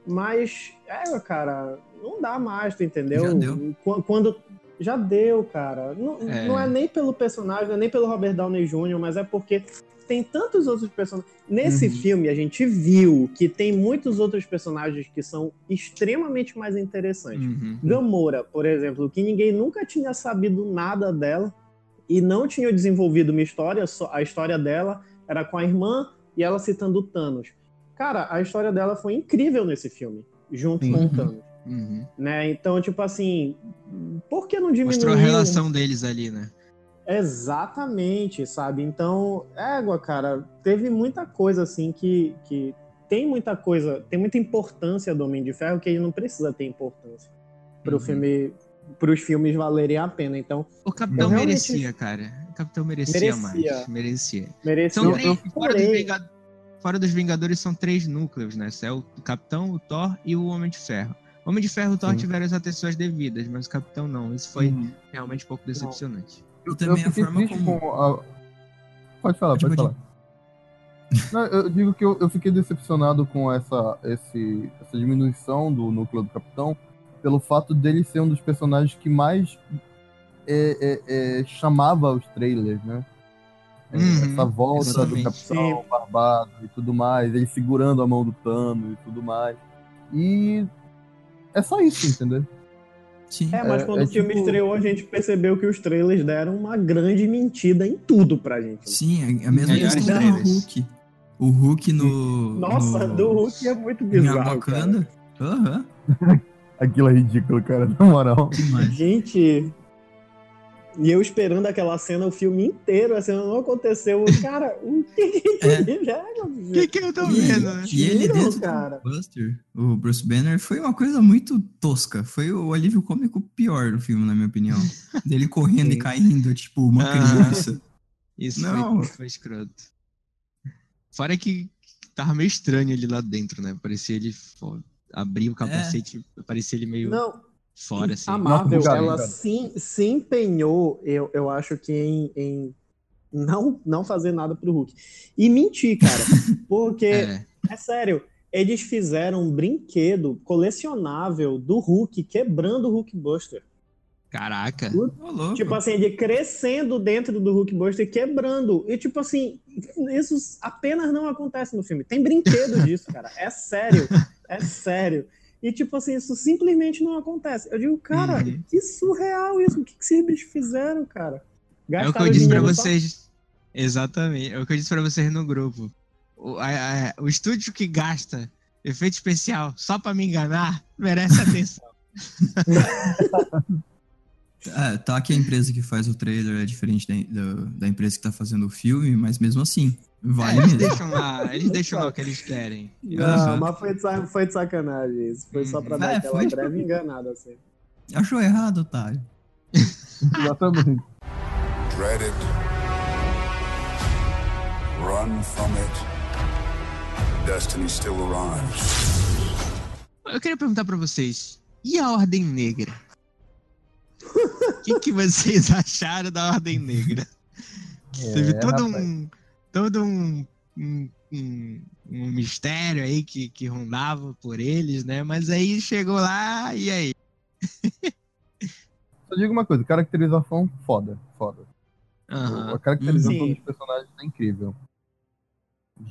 Mas, é, cara, não dá mais, tu entendeu? Já deu. Qu- Quando. Já deu, cara. Não É. não é nem pelo personagem, não é nem pelo Robert Downey Jr., mas é porque tem tantos outros personagens. Nesse Uhum. filme, a gente viu que tem muitos outros personagens que são extremamente mais interessantes. Uhum. Gamora, por exemplo, que ninguém nunca tinha sabido nada dela e não tinha desenvolvido uma história, só a história dela era com a irmã e ela citando o Thanos. Cara, a história dela foi incrível nesse filme, junto Sim. com o Uhum. Thanos, Uhum. né? Então, tipo assim, por que não diminuir Mostrou a relação deles ali, né? Exatamente, sabe? Então, égua, cara, teve muita coisa assim que, que tem muita coisa, tem muita importância do Homem de Ferro que ele não precisa ter importância para o Uhum. filme, para os filmes valerem a pena. Então, O Capitão realmente- merecia, cara. O Capitão merecia, Merecia. mais. Merecia. merecia. São Eu- três, fora, dos porém- Vinga- fora dos Vingadores são três núcleos, né? É o Capitão, o Thor e o Homem de Ferro. O Homem de Ferro e o Thor Sim. tiveram as atenções devidas, mas o Capitão não. Isso foi Uhum. realmente um pouco decepcionante. E também a fiquei forma triste como. com a- Pode falar, Pode, pode, pode. falar. Não, eu digo que eu, eu fiquei decepcionado com essa, esse, essa diminuição do núcleo do Capitão pelo fato dele ser um dos personagens que mais é, é, é, chamava os trailers, né? É, Uhum, essa volta exatamente. do Capitão Barbado e tudo mais, ele segurando a mão do Thanos e tudo mais. E é só isso, entendeu? Sim. É, mas É- quando é o filme tipo- estreou, a gente percebeu que os trailers deram uma grande mentira em tudo pra gente. né? Sim, é a mesma questão do. Hulk. O Hulk no. Nossa, no... do Hulk é muito Em bizarro. Wakanda. Aham. Aquilo é ridículo, cara, na moral. Gente. E eu esperando aquela cena o filme inteiro, a cena não aconteceu. Cara, o que que É. O que, que eu tô vendo, né? e ele dentro cara. do Buster, o Bruce Banner, foi uma coisa muito tosca. Foi o alívio cômico pior do filme, na minha opinião. Dele correndo e caindo, tipo, uma Ah. criança. Isso Não. foi, foi escroto. Fora que tava meio estranho ele lá dentro, né? Parecia ele abrir o capacete, parecia ele meio Não, fora, assim. a Marvel, Nossa, ela se, se empenhou, eu, eu acho que em, em não, não fazer nada pro Hulk. E mentir, cara. Porque, é. É, sério, eles fizeram um brinquedo colecionável do Hulk quebrando o Hulkbuster. caraca. Ô, louco. Tipo assim, ele crescendo dentro do Hulkbuster e quebrando. E tipo assim, isso apenas não acontece no filme. Tem brinquedo disso, cara. É sério. É sério. E tipo assim, isso simplesmente não acontece. Eu digo, cara, Uhum. que surreal isso. O que, que esses bichos fizeram, cara? É o que Gastaram eu disse pra dinheiro só- vocês. Exatamente. É o que eu disse pra vocês no grupo. O, a- a- o estúdio que gasta efeito especial só pra me enganar merece atenção. É, tá que a empresa que faz o trailer é diferente da, da, da empresa que tá fazendo o filme, mas mesmo assim, vale É, eles mesmo. deixam lá, eles deixam lá o que eles querem. Não, Aham. mas foi de, foi de sacanagem isso. Foi só pra Uhum. dar É, aquela foi. breve enganada, assim. Achou errado, otário. Exatamente. Dreaded, Run from it. Destiny still arrives. Eu queria perguntar pra vocês, e a Ordem Negra? O que, que vocês acharam da Ordem Negra? Teve todo rapaz. um, todo um, um, um- um mistério aí que, que rondava por eles, né? Mas aí chegou lá e aí? Só digo uma coisa, caracterização foda, foda. Aham. A caracterização Sim. dos personagens é incrível.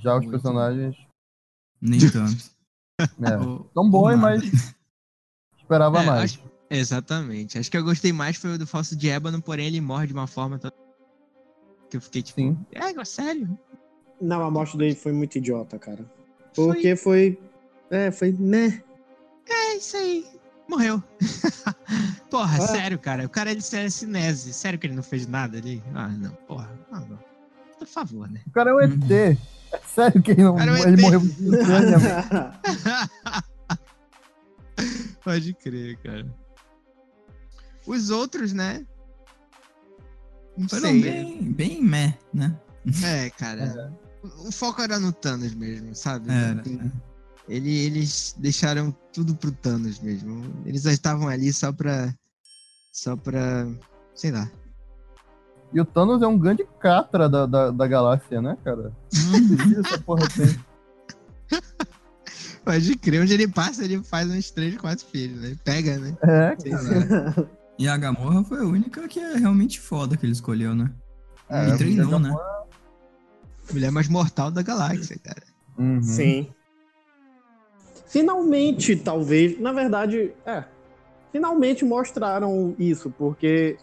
Já os Muito. personagens Nem tanto. é, bons, ô, mas esperava É, mais. acho- exatamente. Acho que eu gostei mais foi o do falso de ébano, porém ele morre de uma forma toda... que eu fiquei tipo, Sim. é, sério? Não, a morte dele foi muito idiota, cara. Porque foi. É, foi. Né? É isso aí. Morreu. porra, É. sério, cara. O cara ele é cinese. Sério que ele não fez nada ali? Ah, não. Porra. Ah, não. Por favor, né? O cara é um ET. É sério que ele, não, Cara, é um ele ET. morreu instantaneamente. Pode crer, cara. Os outros, né? Não Foram sei. bem, bem meh, né? É, cara. O, o foco era no Thanos mesmo, sabe? Era. Ele- eles deixaram tudo pro Thanos mesmo. Eles já estavam ali só pra. Só pra. Sei lá. E o Thanos é um grande catra da, da, da galáxia, né, cara? Uhum. Essa porra tem. Pode crer, onde ele passa, ele faz uns 3, 4 filhos, né? Pega, né? É, lá. E a Gamorra foi a única que é realmente foda que ele escolheu, né? É, e treinou, a né? Mulher mais mortal da galáxia, cara. Uhum. Sim. Finalmente, talvez. Na verdade, é. Finalmente mostraram isso, porque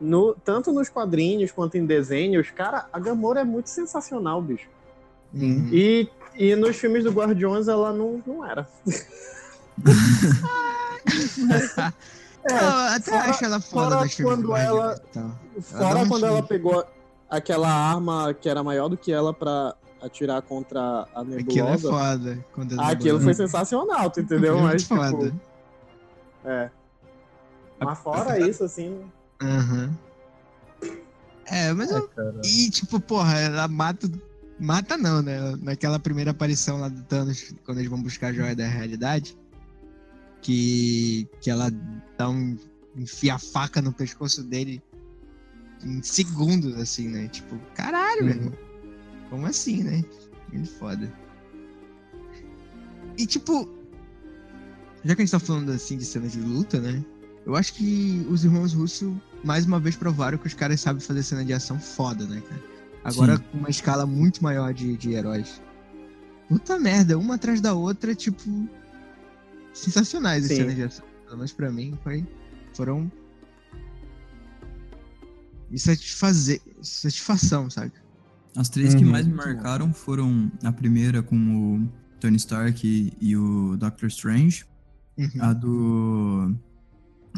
no, tanto nos quadrinhos quanto em desenhos, cara, a Gamora é muito sensacional, bicho. Uhum. E, e nos filmes do Guardiões ela não, não era. Eu até fora- acho ela foda fora do quando ela- e tal. Fora um quando ela pegou aquela arma que era maior do que ela pra atirar contra a Aquilo é nebulosa. foda. Quando Ah, Aquilo foi sensacional, tu entendeu? Muito Mas, tipo, foda. é. Mas fora isso, assim. Aham. É, mas eu... Cara. E, tipo, porra, ela mata... Mata não, né? Naquela primeira aparição lá do Thanos, quando eles vão buscar a Joia da Realidade, que, que ela dá um... enfia a faca no pescoço dele em segundos, assim, né? Tipo, caralho, Uhum. meu irmão. Como assim, né? Muito foda. E, tipo... Já que a gente tá falando, assim, de cenas de luta, né? Eu acho que os irmãos Russo, mais uma vez, provaram que os caras sabem fazer cena de ação foda, né, cara? Agora Sim. com uma escala muito maior de, de heróis. Puta merda, uma atrás da outra, tipo. Sensacionais as Sim. cenas de ação. Pelo menos pra mim, foi, foram. Me satisfazer. Satisfação, sabe? As três que Uhum. mais me marcaram foram a primeira com o Tony Stark e, e o Doctor Strange. Uhum. A do.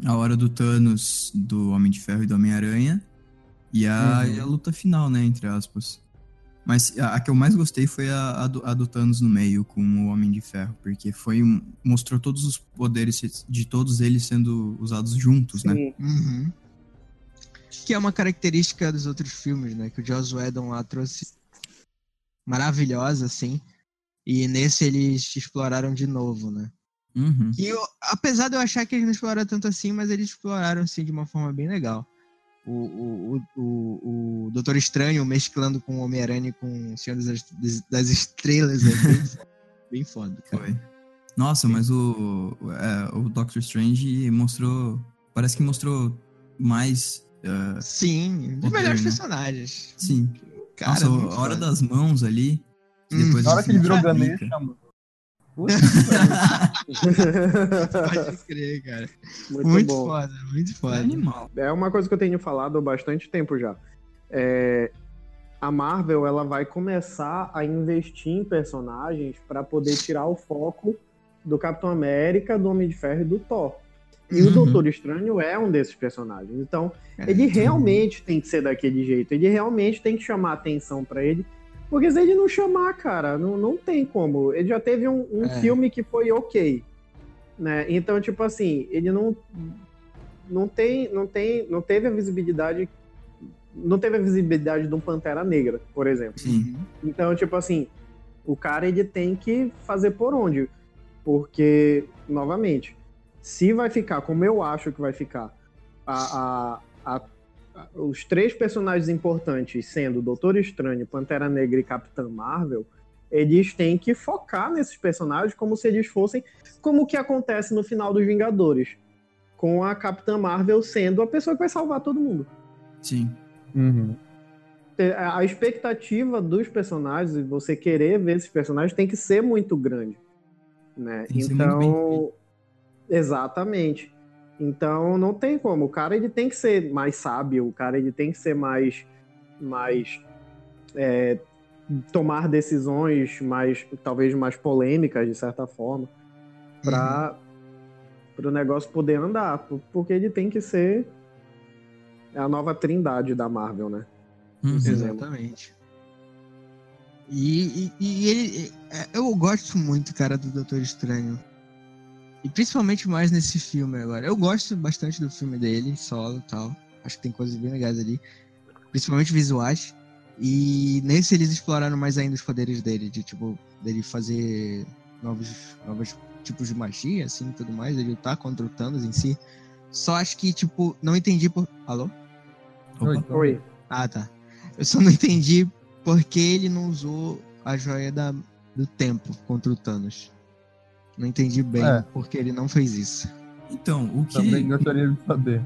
A hora do Thanos, do Homem de Ferro e do Homem-Aranha. E a, Uhum. e a luta final, né? Entre aspas. Mas a, a que eu mais gostei foi a, a do, a do Thanos no meio, com o Homem de Ferro. Porque foi um, mostrou todos os poderes de todos eles sendo usados juntos, né? sim. Uhum. Que é uma característica dos outros filmes, né? Que o Joss Whedon lá trouxe maravilhosa, assim. E nesse eles exploraram de novo, né? Uhum. E eu, apesar de eu achar que eles não exploraram tanto assim, mas eles exploraram, assim, de uma forma bem legal. O, o, o, o, Doutor Estranho mesclando com o Homem-Aranha e com o Senhor das, das Estrelas. É bem, bem foda, cara. Foi. Nossa, mas o, o- é, o Doctor Strange mostrou. Parece que mostrou mais. é, Sim, os melhores né? personagens. sim. Cara, Nossa, a hora foda. das mãos ali. Hum. depois Na hora que ele virou Ganesha, mano. Puta Pode crer, cara. muito, Muito bom. foda, muito É foda. animal. É uma coisa que eu tenho falado há bastante tempo já. É, a Marvel ela vai começar a investir em personagens para poder tirar o foco do Capitão América, do Homem de Ferro e do Thor. E o Uhum. Doutor Estranho é um desses personagens. Então, É, ele realmente tem que ser daquele jeito. Ele realmente tem que chamar atenção para ele. Porque se ele não chamar, cara, não, não tem como. Ele já teve um, um É. filme que foi ok. Né? Então, tipo assim, ele não, não tem, não tem, não teve a visibilidade não teve a visibilidade de um Pantera Negra, por exemplo. Então, tipo assim, o cara ele tem que fazer por onde? Porque, novamente, se vai ficar como eu acho que vai ficar, a- a- a- os três personagens importantes sendo Doutor Estranho, Pantera Negra e Capitã Marvel, eles têm que focar nesses personagens como se eles fossem como o que acontece no final dos Vingadores, com a Capitã Marvel sendo a pessoa que vai salvar todo mundo Sim. Uhum. a expectativa dos personagens, e você querer ver esses personagens, tem que ser muito grande. Né? Tem que ser muito bem Então. Exatamente. Então não tem como. O cara ele tem que ser mais sábio, o cara ele tem que ser mais. mais é, tomar decisões mais. talvez mais polêmicas, de certa forma, para o negócio poder andar. por- Porque ele tem que ser a nova trindade da Marvel, né? Uhum. Exatamente. E, e- e ele. é, Eu gosto muito, cara, do Doutor Estranho. E principalmente mais nesse filme agora. Eu gosto bastante do filme dele, solo e tal. Acho que tem coisas bem legais ali. Principalmente visuais. E nesse eles exploraram mais ainda os poderes dele, de tipo, dele fazer novos, novos tipos de magia, assim, e tudo mais, ele lutar contra o Thanos em si. Só acho que, tipo, não entendi por. Alô? Oi. Oi. Ah, tá. Eu só não entendi por que ele não usou a joia da, do tempo contra o Thanos. Não entendi bem É. por que ele não fez isso. Então, o que, Também gostaria de saber.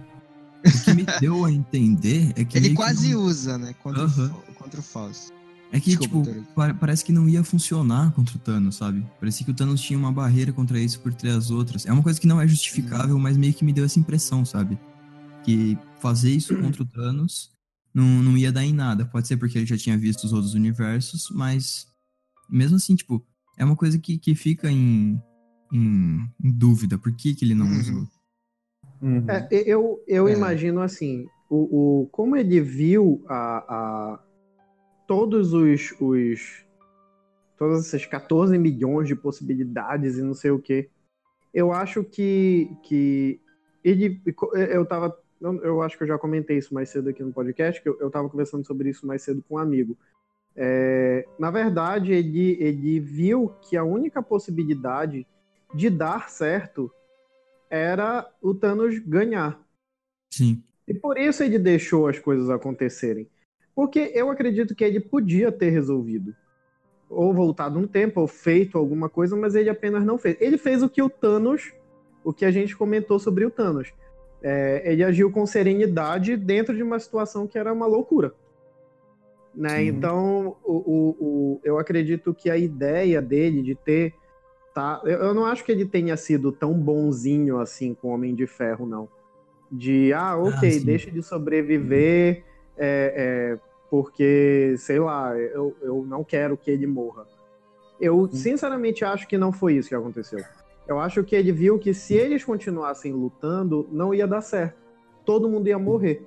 o que me deu a entender é que. Ele meio que quase não- usa, né? Contra, o, contra o Fausto. É que, Desculpa, tipo, pa- parece que não ia funcionar contra o Thanos, sabe? Parecia que o Thanos tinha uma barreira contra isso por ter as outras. É uma coisa que não é justificável, mas meio que me deu essa impressão, sabe? Que fazer isso contra o Thanos não, não ia dar em nada. Pode ser porque ele já tinha visto os outros universos, mas mesmo assim, tipo, é uma coisa que, que fica em, em, em dúvida. Por que, que ele não Uhum. usou? Uhum. É, eu eu É. imagino assim, o, o, como ele viu a, a todos os, os todas essas 14 milhões de possibilidades e não sei o que, eu acho que, que ele eu tava eu, eu acho que eu já comentei isso mais cedo aqui no podcast, que eu, eu tava conversando sobre isso mais cedo com um amigo. É, na verdade, ele, ele viu que a única possibilidade de dar certo era o Thanos ganhar. Sim. E por isso ele deixou as coisas acontecerem. Porque eu acredito que ele podia ter resolvido. Ou voltado no tempo, ou feito alguma coisa, mas ele apenas não fez. Ele fez o que o Thanos, o que a gente comentou sobre o Thanos. É, ele agiu com serenidade dentro de uma situação que era uma loucura. Né? Então, o, o, o- eu acredito que a ideia dele de ter. Tá, eu, eu não acho que ele tenha sido tão bonzinho assim com o Homem de Ferro, não. De, ah, ok, sim. deixa de sobreviver, é, é, porque, sei lá, eu, eu não quero que ele morra. Eu, sinceramente, acho que não foi isso que aconteceu. Eu acho que ele viu que se eles continuassem lutando, não ia dar certo. Todo mundo ia morrer.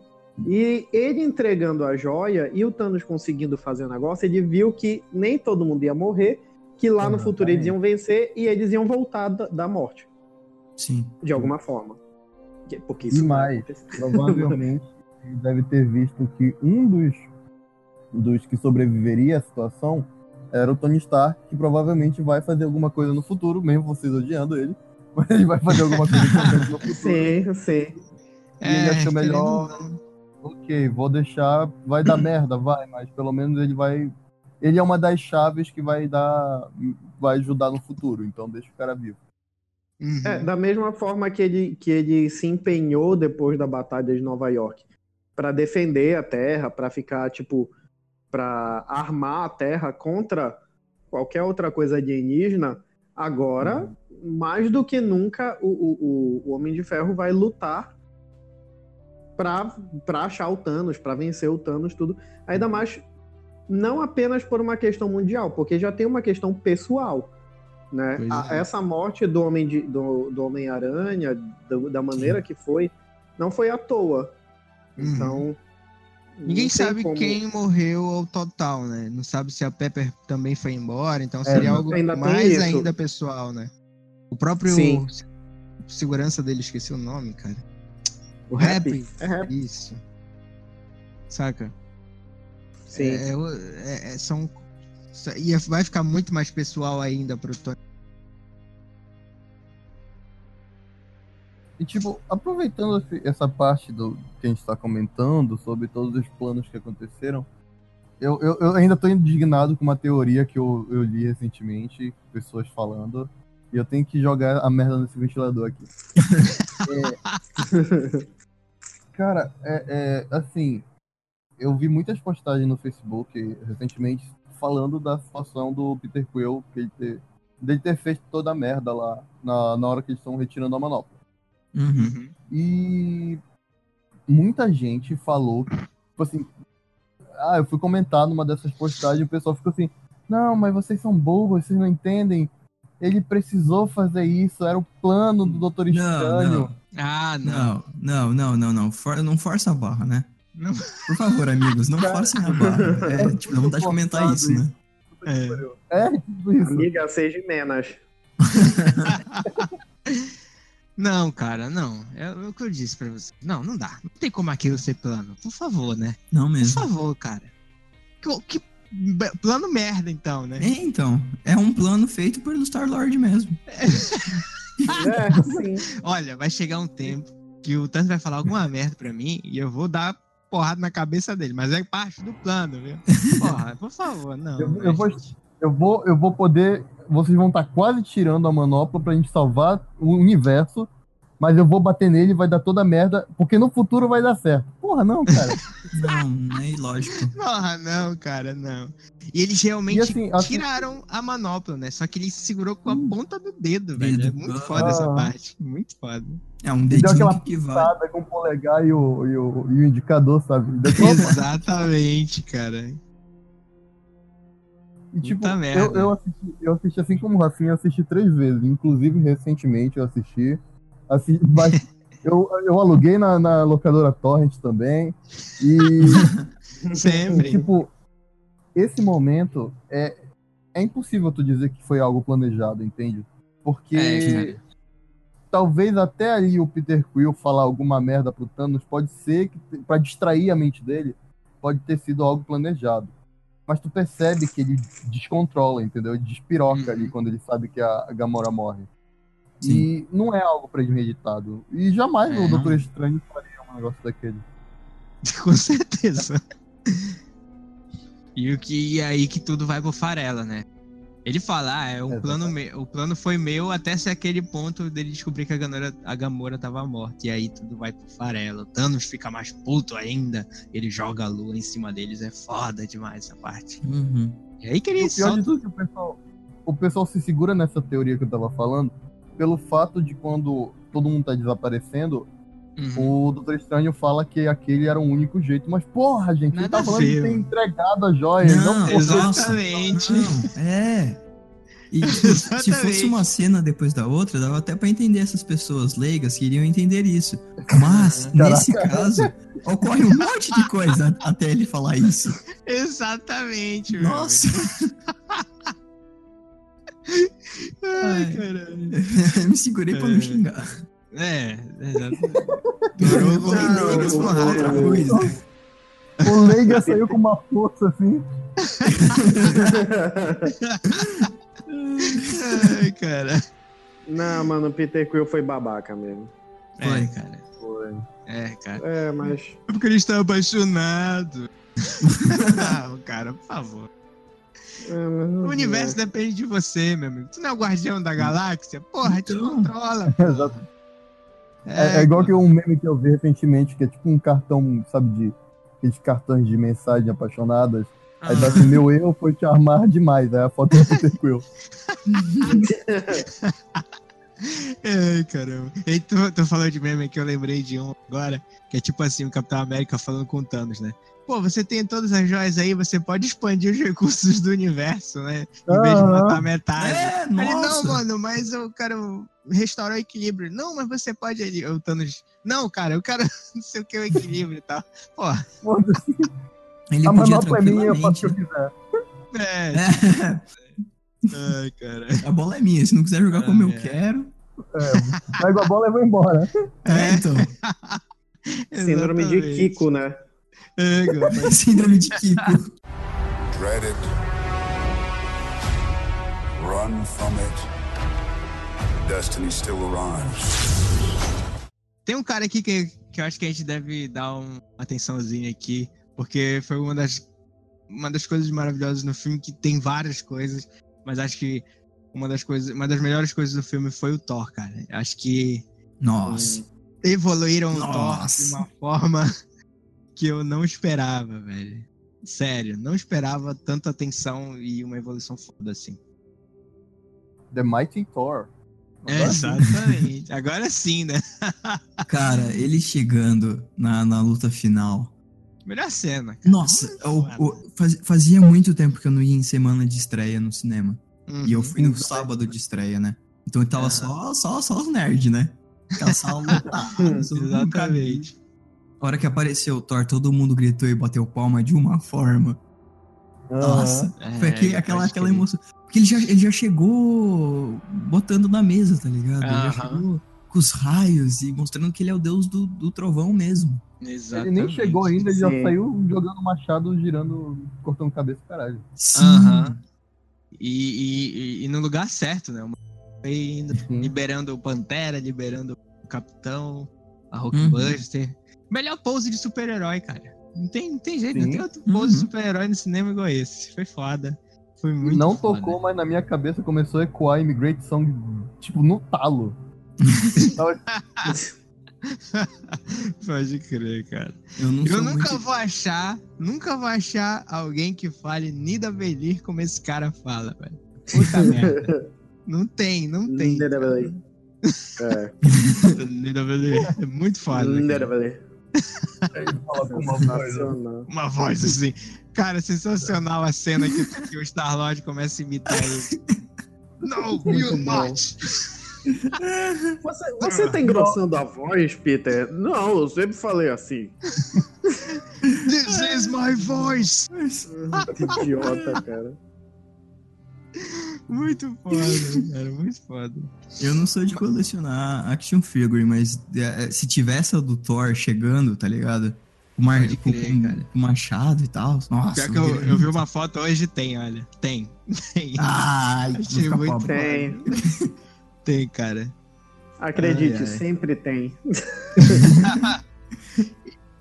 E ele entregando a joia e o Thanos conseguindo fazer o negócio, ele viu que nem todo mundo ia morrer, que lá no futuro eles iam vencer e eles iam voltar da, da morte, Sim. de alguma forma. Que- Porque E isso vai mais, provavelmente ele deve ter visto que um dos, dos que sobreviveria à situação era o Tony Stark, que provavelmente vai fazer alguma coisa no futuro, mesmo vocês odiando ele, mas ele vai fazer alguma coisa no futuro. Sim, sim. E ele achou melhor- não. Ok, vou deixar, vai dar merda, vai, mas pelo menos ele vai. Ele é uma das chaves que vai dar. vai ajudar no futuro, então deixa o cara vivo. Uhum. É, da mesma forma que ele, que ele se empenhou depois da Batalha de Nova York para defender a Terra, para ficar, tipo, para armar a Terra contra qualquer outra coisa alienígena, agora, mais do que nunca, o, o, o- Homem de Ferro vai lutar pra achar o Thanos, pra vencer o Thanos, tudo. Ainda mais, não apenas por uma questão mundial, porque já tem uma questão pessoal. Né? A- é. essa morte do Homem de- do, do Homem-Aranha, do- da maneira que foi, não foi à toa. Uhum. Então. Ninguém sabe como- quem morreu ao total, né? Não sabe se a Pepper também foi embora, então É, seria algo ainda mais ainda pessoal, né? O próprio Sim. se- segurança dele, esqueci o nome, cara. O Rap. É rap. Isso. saca? Sim. É, é- é- são. E vai ficar muito mais pessoal ainda pro Tony. E, tipo, aproveitando esse- essa parte do que a gente tá comentando sobre todos os planos que aconteceram, eu, eu, eu ainda tô indignado com uma teoria que eu, eu li recentemente, pessoas falando, e eu tenho que jogar a merda nesse ventilador aqui. É, cara, é, é, assim, eu vi muitas postagens no Facebook recentemente falando da situação do Peter Quill, que ele ter, dele ter feito toda a merda lá na, na hora que eles estão retirando a manopla. Uhum. E muita gente falou, tipo assim, ah, eu fui comentar numa dessas postagens e o pessoal ficou assim, não, mas vocês são bobos, vocês não entendem. Ele precisou fazer isso, era o plano do Doutor Estranho. não, Ah, não. não, não, não, não, não. For- não força a barra, né? Não. Por favor, amigos, não forcem a barra. É, tipo, dá vontade de comentar isso, né? É. É, tipo isso. Amiga, seja menos. Não, cara, não. É o que eu disse pra você. Não, não dá. Não tem como aquilo ser plano. Por favor, né? Não Por mesmo. favor, cara. Que, que plano merda, então, né? É, então, é um plano feito pelo Star-Lord mesmo. É, sim. Olha, vai chegar um tempo que o Thanos vai falar alguma merda pra mim e eu vou dar porrada na cabeça dele. Mas é parte do plano, viu? Porra, por favor, não. Eu- eu vou-. Eu vou, eu vou poder. Vocês vão estar quase tirando a manopla pra gente salvar o universo. Mas eu vou bater nele e vai dar toda a merda. Porque no futuro vai dar certo. Porra, não, cara. Não, é ilógico. Porra, não, cara, não. E eles realmente E assim, assim- tiraram a manopla, né? Só que ele segurou com a ponta do dedo, velho. Dedo. É muito foda essa Ah. parte. Muito foda. É um deu dedinho aquela que vai. Com o polegar e o, e o, e o indicador, sabe? Deu Exatamente, cara. E, tipo, eu, eu, assisti, eu assisti assim como o Rafinha, eu assisti três vezes. Inclusive, recentemente eu assisti. Assisti mas eu, eu aluguei na, na locadora Torrent também. E, Sempre. tipo, esse momento é, é impossível tu dizer que foi algo planejado, entende? Porque É, cara. talvez até ali o Peter Quill falar alguma merda pro Thanos pode ser que para distrair a mente dele, pode ter sido algo planejado. Mas tu percebe que ele descontrola, entendeu? Ele despiroca Uhum. ali quando ele sabe que a Gamora morre. Sim. E não é algo premeditado. E jamais É, o Doutor não. Estranho faria um negócio daquele. Com certeza. E o que e aí que tudo vai pro farela, né? Ele fala, ah, é um Exatamente. plano meu, o plano foi meu até ser aquele ponto dele descobrir que a Gamora, a Gamora tava morta. E aí tudo vai pro farela. O Thanos fica mais puto ainda. Ele joga a lua em cima deles. É foda demais essa parte. Uhum. E aí que E ele o pior solta... de tudo é que o pessoal, o pessoal se segura nessa teoria que eu tava falando pelo fato de quando todo mundo tá desaparecendo, Uhum. o Doutor Estranho fala que aquele era o único jeito. Mas, porra, gente, ele Nada tá a falando de ter entregado a joia. Não, não. Exatamente. Não, é. E tipo, se fosse uma cena depois da outra, dava até pra entender essas pessoas leigas que iriam entender isso. Mas, Caraca. nesse caso, ocorre um monte de coisa até ele falar isso. Exatamente, meu Nossa! Ai, Ai. caralho. Me segurei pra não É. xingar. É, exatamente. Eu vou Não, leigas o- falar outra coisa. O Leiga saiu com uma força assim. Ai, cara. Não, mano, o Peter Quill foi babaca mesmo. É, Foi. cara. Foi. É, cara. É, mas. É porque ele está apaixonado. Não, cara, por favor. É, não- O universo depende de você, meu amigo. Tu não é o guardião da galáxia? Porra, te Então. controla. Exato. É, é igual que um meme que eu vi recentemente, que é tipo um cartão, sabe, de aqueles cartões de mensagem apaixonadas. Aí tá assim, meu erro foi te armar demais. Aí a foto do Peter Quill. Ai, caramba. E tu, tu falou de meme que eu lembrei de um agora, que é tipo assim, o Capitão América falando com o Thanos, né? Pô, você tem todas as joias aí, você pode expandir os recursos do universo, né? Em vez de matar metade. É, ele, não, mano, mas eu quero restaurar o equilíbrio. Não, mas você pode ali. O Thanos. Não, cara, eu quero não sei o que o equilíbrio e tal. Pô. Ele A podia manopla é minha, eu faço o que tranquilamente. eu quiser. é. É, Ai, cara. a bola é minha, se não quiser jogar como eu Ah, é. quero. Pega a bola e vai embora. É, então. Síndrome de. Kiko, né? É, cara. Síndrome de Kiko. Dread it. Run from it. Destiny still arrives. Tem um cara aqui que, que eu acho que a gente deve dar uma atençãozinha aqui, porque foi uma das, uma das coisas maravilhosas no filme, que tem várias coisas, mas acho que uma das coisas, uma das melhores coisas do filme foi o Thor, cara. Acho que Nossa. evoluíram o Thor de Nossa. uma forma que eu não esperava, velho. Sério, não esperava tanta atenção e uma evolução foda assim. The Mighty Thor. Exatamente. Agora sim, né? Cara, ele chegando na, na luta final. Melhor cena. cara. Nossa, o- o- faz- fazia muito tempo que eu não ia em semana de estreia no cinema. Uhum. E eu fui no sábado de estreia, né? Então tava Aham. só, só, só os nerds, né? Aquela sala lotada. Exatamente. A hora que apareceu o Thor, todo mundo gritou e bateu palma de uma forma. Nossa, foi É, aquele- aquela, aquela emoção. Porque ele já, ele já chegou botando na mesa, tá ligado? Ele já chegou com os raios e mostrando que ele é o deus do, do trovão mesmo. Ele Exatamente. nem chegou ainda, ele já Sim. saiu jogando machado, girando, cortando cabeça, caralho. Sim. Aham. E, e- e- e no lugar certo, né? Indo, liberando o Pantera, liberando o Capitão, a Uhum. Melhor pose de super-herói, cara. Não tem, não tem jeito, não Sim. tem outro pose de Uhum. super-herói no cinema igual esse. Foi foda. Foi muito não foda. tocou, mas na minha cabeça começou a ecoar Immigrate Song, tipo, no talo. Tava- Pode crer, cara. Eu não Eu nunca muito... vou achar, nunca vou achar alguém que fale Nida Belir como esse cara fala, velho. Puta merda. Não tem, não tem. Nida Belir. É, Nida Belir. É muito foda. Nida cara. Belir. Ele fala com uma voz? Sensacional. Uma voz assim. Cara, sensacional a cena que, que o Star-Lord começa a imitar ele. No, you not! Você, você tá engrossando a voz, Peter? Não, eu sempre falei assim. This is my voice! Idiota, cara. Muito foda, cara, muito foda. Eu não sou de colecionar action figure, mas é, se tivesse a do Thor chegando, tá ligado? O, mar... Crer, com- machado e tal. Nossa. Pior que eu, eu vi uma foto hoje, tem, olha. Tem. Tem. Ai, vou Achei muito pobre. Tem. Tem, cara. Acredite, Ai, ai. sempre tem.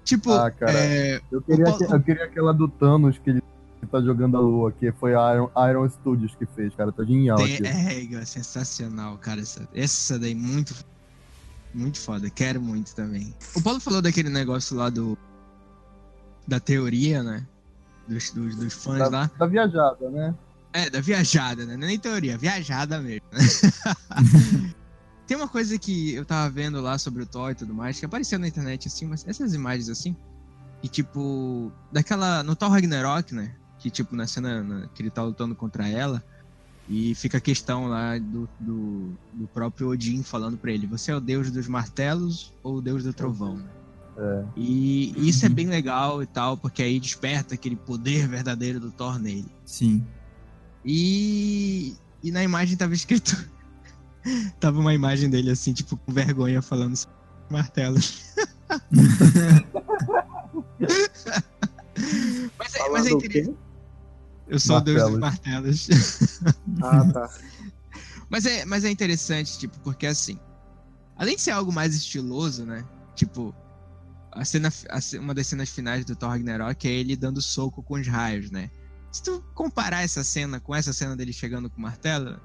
Tipo, Ah, cara. é, Eu queria, O- que- eu queria aquela do Thanos que ele tá jogando a lua, que foi a Iron, Iron Studios que fez, cara. Tá genial tem, aqui. é, Igor, sensacional, cara. Essa, essa daí, muito, muito foda. Quero muito também. O Paulo falou daquele negócio lá do. Da teoria, né? Dos, dos, dos fãs Da, lá. da viajada, né? É, da viajada, né? Não é nem teoria, viajada mesmo. né? Tem uma coisa que eu tava vendo lá sobre o Thor e tudo mais, que apareceu na internet, assim, mas essas imagens assim, e tipo, daquela. No Thor Ragnarok, né? Que tipo, na cena na- que ele tá lutando contra ela, e fica a questão lá do, do, do próprio Odin falando pra ele: você é o deus dos martelos ou o deus do trovão? É. E isso é bem legal e tal, porque aí desperta aquele poder verdadeiro do Thor nele. Sim. E, e na imagem tava escrito. tava uma imagem dele assim, tipo, com vergonha falando sobre martelos. mas, é, mas é o interessante. Eu sou o deus dos Martelos. martelos. Ah, tá. mas, é, mas é interessante, tipo, porque assim. Além de ser algo mais estiloso, né? Tipo, a cena, a uma das cenas finais do Thor Ragnarok é ele dando soco com os raios, né? Se tu comparar essa cena com essa cena dele chegando com o martelo,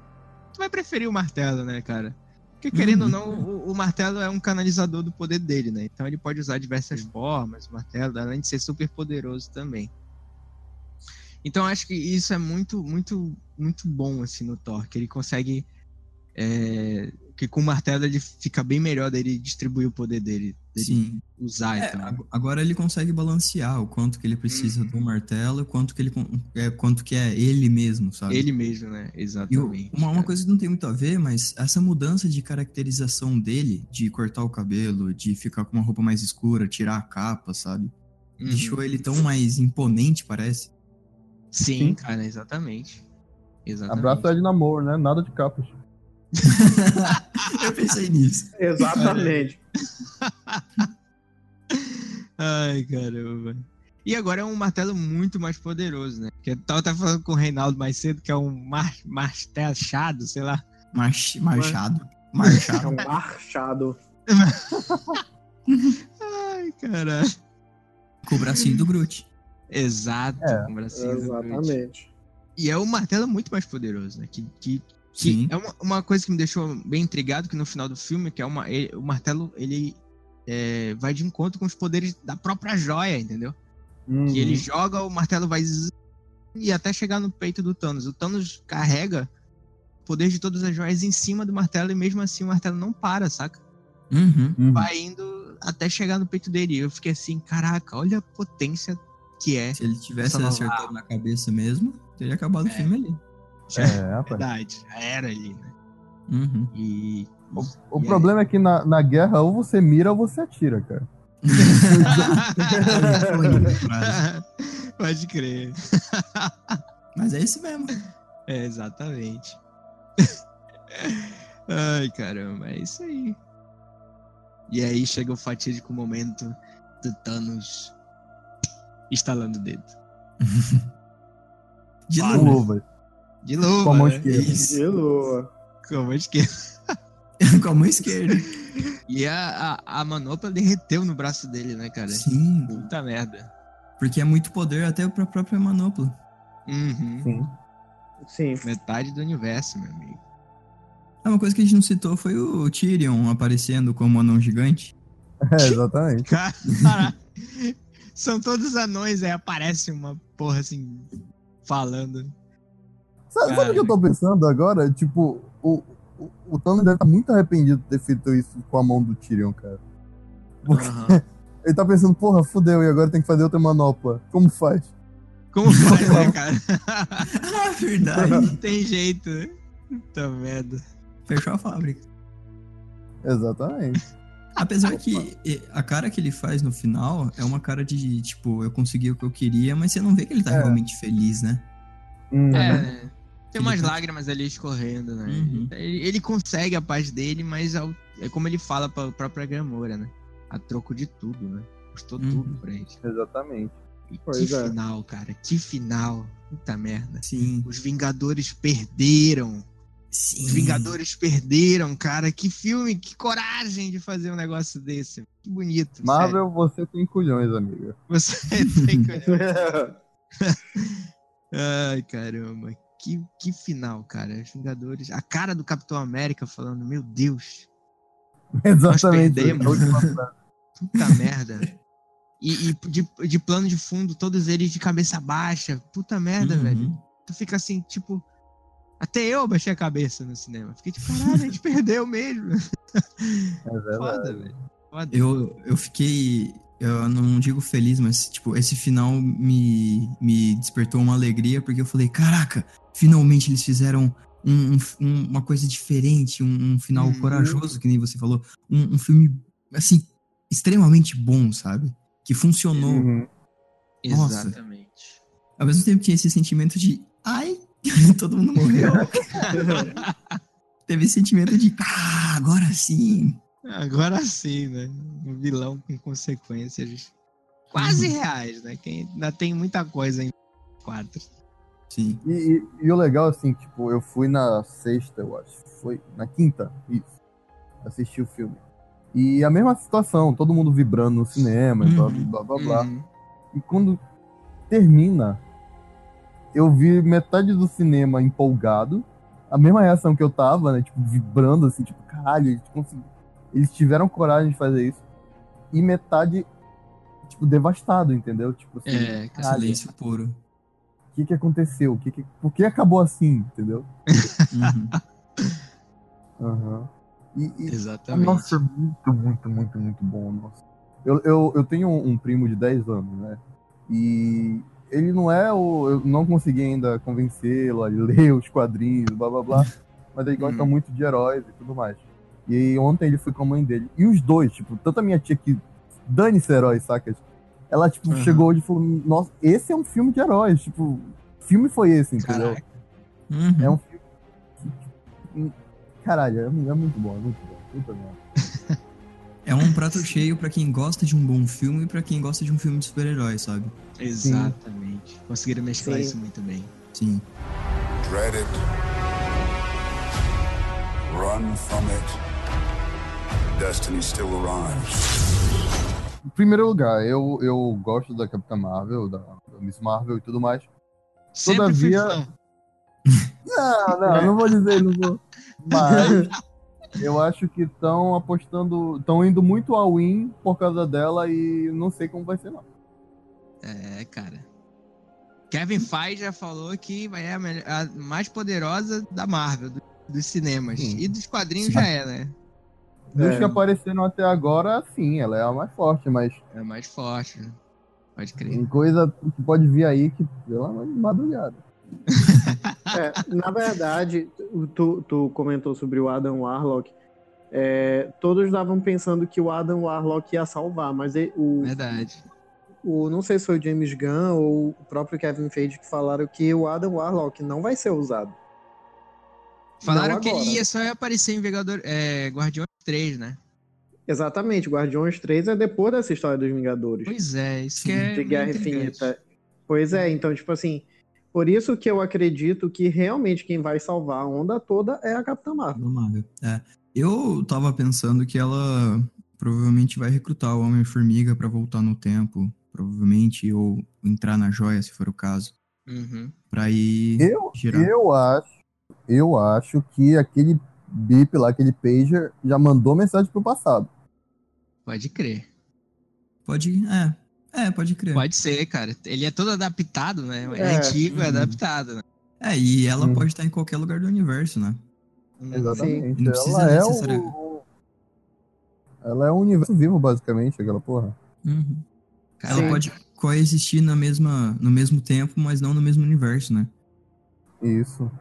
tu vai preferir o martelo, né, cara? Porque querendo ou não, o, o martelo é um canalizador do poder dele, né? Então ele pode usar diversas formas, o martelo, além de ser super poderoso também. Então acho que isso é muito, muito, muito bom, assim, no Thor, que ele consegue. é, que com o martelo ele fica bem melhor dele distribuir o poder dele, dele Sim. usar É, então. ag- agora ele consegue balancear o quanto que ele precisa do martelo e quanto que ele é, quanto que é ele mesmo, sabe? Ele mesmo, né? E o- Exatamente. uma, uma coisa que não tem muito a ver, mas essa mudança de caracterização dele, de cortar o cabelo, de ficar com uma roupa mais escura, tirar a capa, sabe? Uhum. Deixou ele tão mais imponente, parece. Sim, Sim. cara, exatamente. Exatamente. Abraço Ed Namor, né? Nada de capas. Eu pensei nisso. Exatamente. Ai, caramba. E agora é um martelo muito mais poderoso, né? Que eu tava até falando com o Reinaldo mais cedo, que é um mar martelado, sei lá. March, marchado. É Marchado. um marchado. Ai, caralho. Com o bracinho do Groot. Exato, É, com o bracinho Groot. Exatamente. E é um martelo muito mais poderoso, né? Que, que, que Sim. é uma, uma coisa que me deixou bem intrigado, que no final do filme, que é uma, ele- o martelo, ele é, vai de encontro com os poderes da própria joia, entendeu? Uhum. Que ele joga, o martelo vai zzz, e até chegar no peito do Thanos. O Thanos carrega o poder de todas as joias em cima do martelo e mesmo assim o martelo não para, saca? Uhum. Uhum. Vai indo até chegar no peito dele. E eu fiquei assim, caraca, olha a potência que é. Se ele tivesse acertado na cabeça mesmo, teria acabado o É. filme ali. É. Verdade, já era ali, né? Uhum. E. O e aí? problema é que na, na guerra ou você mira ou você atira, cara. Pode crer. Mas é isso mesmo. É, exatamente. Ai, caramba, é isso aí. E aí chega o fatídico momento do Thanos estalando o dedo. De Ah, novo. Luva. De novo, Com a mão né? esquerda. Isso. De lua. Com a mão esquerda. Com a mão esquerda. E a, a, a manopla derreteu no braço dele, né, cara? Sim. Puta merda. Porque é muito poder até pra própria manopla. Uhum. Sim. Sim. Metade do universo, meu amigo. Ah, Uma coisa que a gente não citou foi o Tyrion aparecendo como anão gigante. É, exatamente. Cara, são todos anões, aí aparece uma porra assim, falando. Sabe, sabe o que eu tô pensando agora? Tipo, o, o, o Thanos deve estar muito arrependido de ter feito isso com a mão do Tyrion, cara. Porque Aham. ele tá pensando, porra, fudeu, e agora tem que fazer outra manopla. Como faz? Como faz, né, cara? Ah, verdade. Não tem jeito. né? Puta merda. Fechou a fábrica. Exatamente. Apesar que a cara que ele faz no final é uma cara de, tipo, eu consegui o que eu queria, mas você não vê que ele tá É. realmente feliz, né? Hum, É, tem umas Ele- lágrimas ali escorrendo, né? Uhum. Ele, ele consegue a paz dele, mas ao- é como ele fala pra própria Gamora, né? A troco de tudo, né? Custou Uhum. tudo pra ele. Exatamente. E Pois que é. final, cara. Que final. Puta merda. Sim. Os Vingadores perderam. Sim. Os Vingadores perderam, cara. Que filme, que coragem de fazer um negócio desse. Que bonito. Marvel, você tem culhões, amiga. sério. Você tem que. Ai, caramba. Que, que final, cara. Os Vingadores. A cara do Capitão América falando, meu Deus. Exatamente. perdemos. Frase. Puta merda. E, e de, de plano de fundo, todos eles de cabeça baixa. Puta merda, Uhum. velho. Tu fica assim, tipo. Até eu baixei a cabeça no cinema. Fiquei tipo, caralho, a gente perdeu mesmo. É. Foda, velho. Foda. Eu, eu fiquei. Eu não digo feliz, mas, tipo, esse final me, me despertou uma alegria, porque eu falei, caraca, finalmente eles fizeram um- um- um- uma coisa diferente, um, um final Uhum. corajoso, que nem você falou. Um, filme, assim, extremamente bom, sabe? Que funcionou. Uhum. Nossa. Exatamente. Ao mesmo tempo tinha esse sentimento de, ai, todo mundo morreu. Teve esse sentimento de, ah, agora sim. Agora sim, né? Um vilão com consequências quase Uhum. reais, né? Que ainda tem muita coisa em quatro. Sim. E, e- e o legal, assim, tipo, eu fui na sexta, eu acho. Foi na quinta, isso. Assisti o filme. E a mesma situação, todo mundo vibrando no cinema, e blá, Uhum. blá, blá, blá. Uhum. E quando termina, eu vi metade do cinema empolgado. A mesma reação que eu tava, né? Tipo, vibrando, assim, tipo, caralho, eles, consegui- eles tiveram coragem de fazer isso. E metade, tipo, devastado, entendeu? Tipo assim, É, cara. caralho, Silêncio puro. o que que aconteceu? O que que, por que acabou assim, entendeu? Uhum. Aham. E, e- Exatamente. nossa, muito, muito, muito, muito bom, nossa. Eu, eu, eu tenho um, um primo de 10 anos, né? E ele não é o. Eu não consegui ainda convencê-lo a ler os quadrinhos, blá blá blá. Mas ele gosta Uhum. muito de heróis e tudo mais. E aí, ontem ele foi com a mãe dele. E os dois, tipo, tanto a minha tia que dane-se heróis, saca? Ela, tipo, Uhum. chegou hoje e falou: Nossa, esse é um filme de heróis. Tipo, filme foi esse, entendeu? Uhum. É um filme. tipo, Caralho, é, é muito bom, é muito bom. Puta merda. É um prato cheio pra quem gosta de um bom filme e pra quem gosta de um filme de super-herói, sabe? Exatamente. Conseguiram mesclar Sim. isso muito bem. Sim. Dread it. Run from it. Destiny still arrives. Em primeiro lugar, eu, eu gosto da Capitã Marvel, da, da Miss Marvel e tudo mais. Sempre fui Todavia- fã. Não, não, não vou dizer, não vou. Mas eu acho que estão apostando, estão indo muito ao win por causa dela e não sei como vai ser não. É, cara. Kevin Feige já falou que vai é a, melhor- a mais poderosa da Marvel, do- dos cinemas. Sim. E dos quadrinhos Sim. já é, né? Dos É. que apareceram até agora, sim, ela é a mais forte, mas É a mais forte, né? Pode crer. tem coisa que pode vir aí que, pela madrugada. É, na verdade, tu, tu comentou sobre o Adam Warlock. é, todos estavam pensando que o Adam Warlock ia salvar, mas e- o, Verdade. o não sei se foi o James Gunn ou o próprio Kevin Feige que falaram que o Adam Warlock não vai ser usado. Falaram que ele ia só aparecer em Vingador, é, Guardiões 3, né? Exatamente, Guardiões 3 é depois dessa história dos Vingadores. Pois é, isso que é. de Guerra. Infinita. Pois é, então, tipo assim, por isso que eu acredito que realmente quem vai salvar a onda toda é a Capitã Marvel. Marvel. É. Eu tava pensando que ela provavelmente vai recrutar o Homem-Formiga pra voltar no tempo, provavelmente, ou entrar na joia, se for o caso, Uhum. pra ir Eu, girar. eu acho, eu acho que aquele bip lá, aquele pager, já mandou mensagem pro passado. Pode crer. Pode. É. É, pode crer. Pode ser, cara. Ele é todo adaptado, né? É, É. antigo, é Uhum. adaptado, né? É, e ela Hum. pode estar em qualquer lugar do universo, né? Exatamente. Não precisa Ela é o. Ela é um universo vivo, basicamente, aquela porra. Uhum. Cara, Ela Sim. pode coexistir na mesma, no mesmo tempo, mas não no mesmo universo, né? Isso.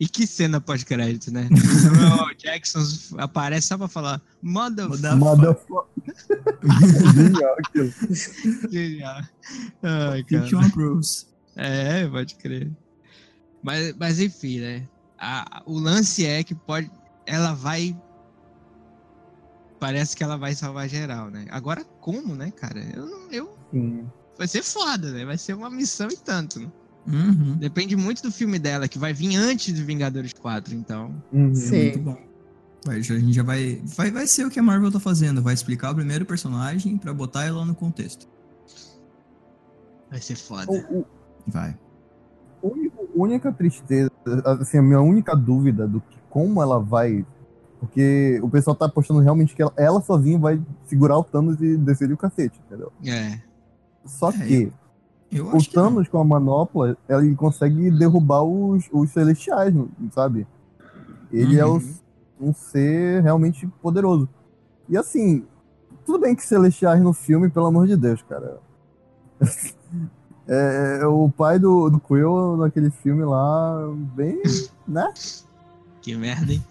E que cena pós-crédito, né? Samuel Jackson aparece só pra falar Mother Motherfucker. Genial aquilo. Genial. Ai, cara. Fiction Approves. É, pode crer. Mas, mas enfim, né? A- o lance é que pode. Ela vai. Parece que ela vai salvar geral, né? Agora, como, né, cara? Eu, não- eu, Sim. vai ser foda, né? Vai ser uma missão e tanto, né? Uhum. Depende muito do filme dela, que vai vir antes de Vingadores 4, então. Uhum. Sim. Muito bom. Vai, já- a gente já vai, vai. Vai ser o que a Marvel tá fazendo. Vai explicar o primeiro personagem pra botar ela no contexto. Vai ser foda. O- o- Vai. a única- a única tristeza, assim, a minha única dúvida do que como ela vai. Porque o pessoal tá apostando realmente que ela, ela sozinha vai segurar o Thanos e descer o cacete, entendeu? É. Só É, que Eu o. Thanos com a manopla, ele consegue derrubar os, os celestiais, sabe? Ele é Uhum. o- um ser realmente poderoso. E assim, tudo bem que celestiais no filme, pelo amor de Deus, cara. É, é o pai do, do Quill naquele filme lá, bem, né? Que merda, hein?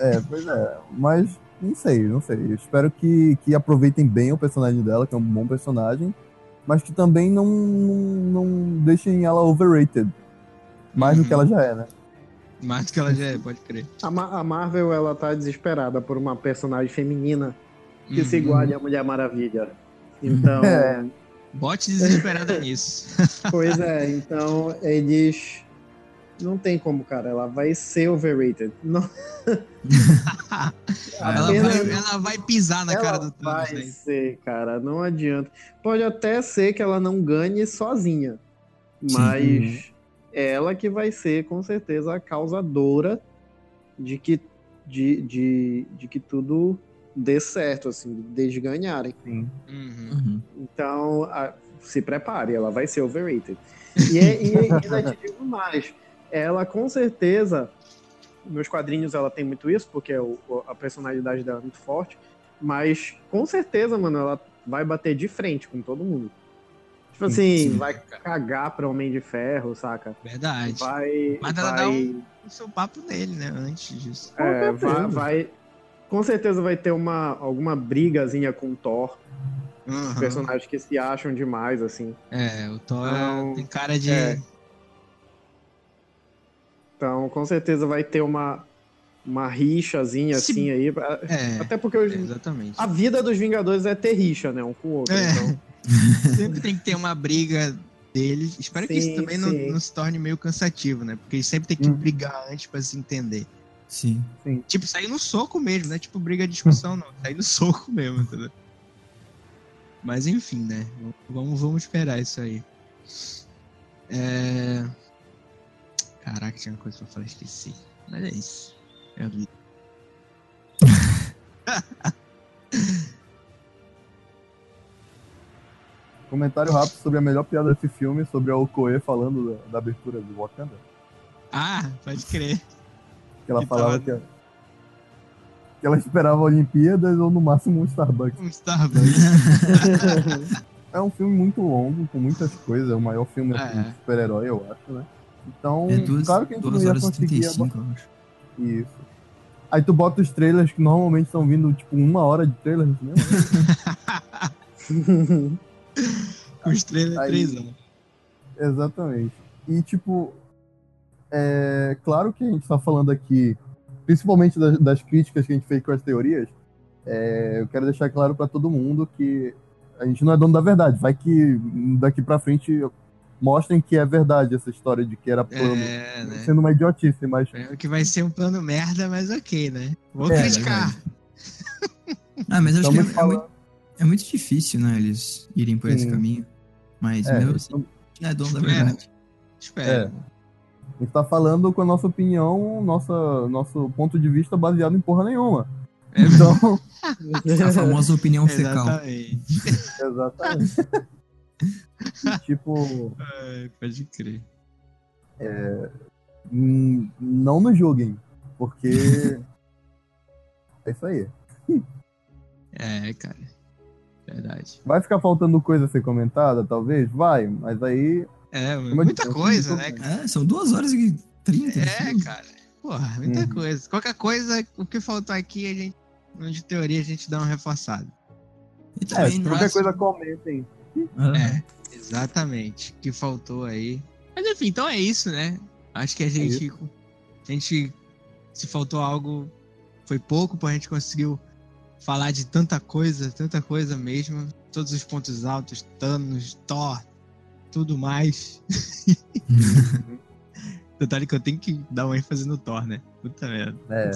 É, pois é. Mas não sei, não sei. Eu espero que, que aproveitem bem o personagem dela, que é um bom personagem, mas que também não, não, não deixem ela overrated. Mais do Uhum. que ela já é, né? Mais do que ela já é, pode crer. A, Ma- a Marvel, ela tá desesperada por uma personagem feminina que se Uhum. iguale à Mulher Maravilha. Então, É. Bote desesperada nisso. pois é, então eles. Não tem como, cara. Ela vai ser overrated. Não, ela, vai, ela vai pisar na ela cara do Thanos. vai né? ser, cara. Não adianta. Pode até ser que ela não ganhe sozinha. Sim. Mas é ela que vai ser, com certeza, a causadora de que, de, de, de que tudo dê certo, assim, deles ganharem. Sim. Uhum. Uhum. Então, a- se prepare, ela vai ser overrated. E, é- e, e ainda te digo mais, ela com certeza, nos quadrinhos ela tem muito isso, porque a personalidade dela é muito forte, mas com certeza, mano, ela vai bater de frente com todo mundo. Tipo assim, Sim. vai cagar pra Homem de Ferro, saca? Verdade. Vai. Mas ela vai, dá um- O seu papo nele, né? Antes disso. é, Com certeza. vai, vai- Com certeza vai ter uma, alguma brigazinha com o Thor, Uhum. personagens que se acham demais, assim. É, o Thor Não, tem cara de. é. Então, com certeza vai ter uma, uma rixazinha Se- assim aí. É, Até porque os- exatamente. a vida dos Vingadores é ter rixa, né? Um com o outro. É. Então. Sempre tem que ter uma briga deles. Espero que isso Sim, também não, sim. não se torne meio cansativo, né? Porque eles sempre tem que Hum. brigar antes pra se entender. Sim. Tipo, sair no soco mesmo, né? Tipo, briga discussão, não. Sair no soco mesmo, entendeu? Mas enfim, né? Vamos, vamos esperar isso aí. É... Caraca, tinha uma coisa pra falar, esqueci. Mas é isso. É a vida. Comentário rápido sobre a melhor piada desse filme, sobre a Okoe falando da, da abertura do Wakanda. Ah, pode crer. Que ela falava que, que ela esperava Olimpíadas ou no máximo um Starbucks. Um Starbucks. É um filme muito longo, com muitas coisas. É o maior filme assim, É. de super-herói, eu acho, né? Então, É duas, claro que a gente não ia horas e conseguir 35, eu acho. Isso. Aí tu bota os trailers que normalmente estão vindo, tipo, uma hora de trailer cinema. né? Com estrela Aí- três anos. Exatamente. E, tipo, é claro que a gente tá falando aqui, principalmente das, das críticas que a gente fez com as teorias, é, eu quero deixar claro pra todo mundo que a gente não é dono da verdade. Vai que daqui pra frente mostrem que é verdade essa história de que era plano. É, né? Sendo uma idiotice, mas É o que vai ser um plano merda, mas ok, né? Vou É, criticar. Ah, mas eu acho que é, é falando. muito, é muito difícil, né? Eles irem por esse Sim. caminho. Mas É, mesmo assim, não é dono da Espera. verdade. Espera. A gente tá falando com a nossa opinião, nossa, nosso ponto de vista baseado em porra nenhuma. É. Então, A famosa opinião fecal. Exatamente. exatamente. Tipo, Ai, pode crer. hum, não nos julguem, porque é isso aí. É, cara. Verdade. Vai ficar faltando coisa a ser comentada, talvez? Vai, mas aí. É, eu muita disse, coisa, né, cara? É, são duas horas e trinta. É, filme. cara. Porra, muita Uhum. coisa. Qualquer coisa, o que faltou aqui, a gente, de teoria, a gente dá uma reforçada. E É, também, qualquer nossa, coisa comentem. Ah, É, exatamente. O que faltou aí. Mas enfim, então é isso, né? Acho que a gente. a gente. Se faltou algo, foi pouco, porque a gente conseguiu falar de tanta coisa, tanta coisa mesmo. Todos os pontos altos, Thanos, Thor, tudo mais. Detalhe que eu tenho que dar uma ênfase no Thor, né? Puta merda. É,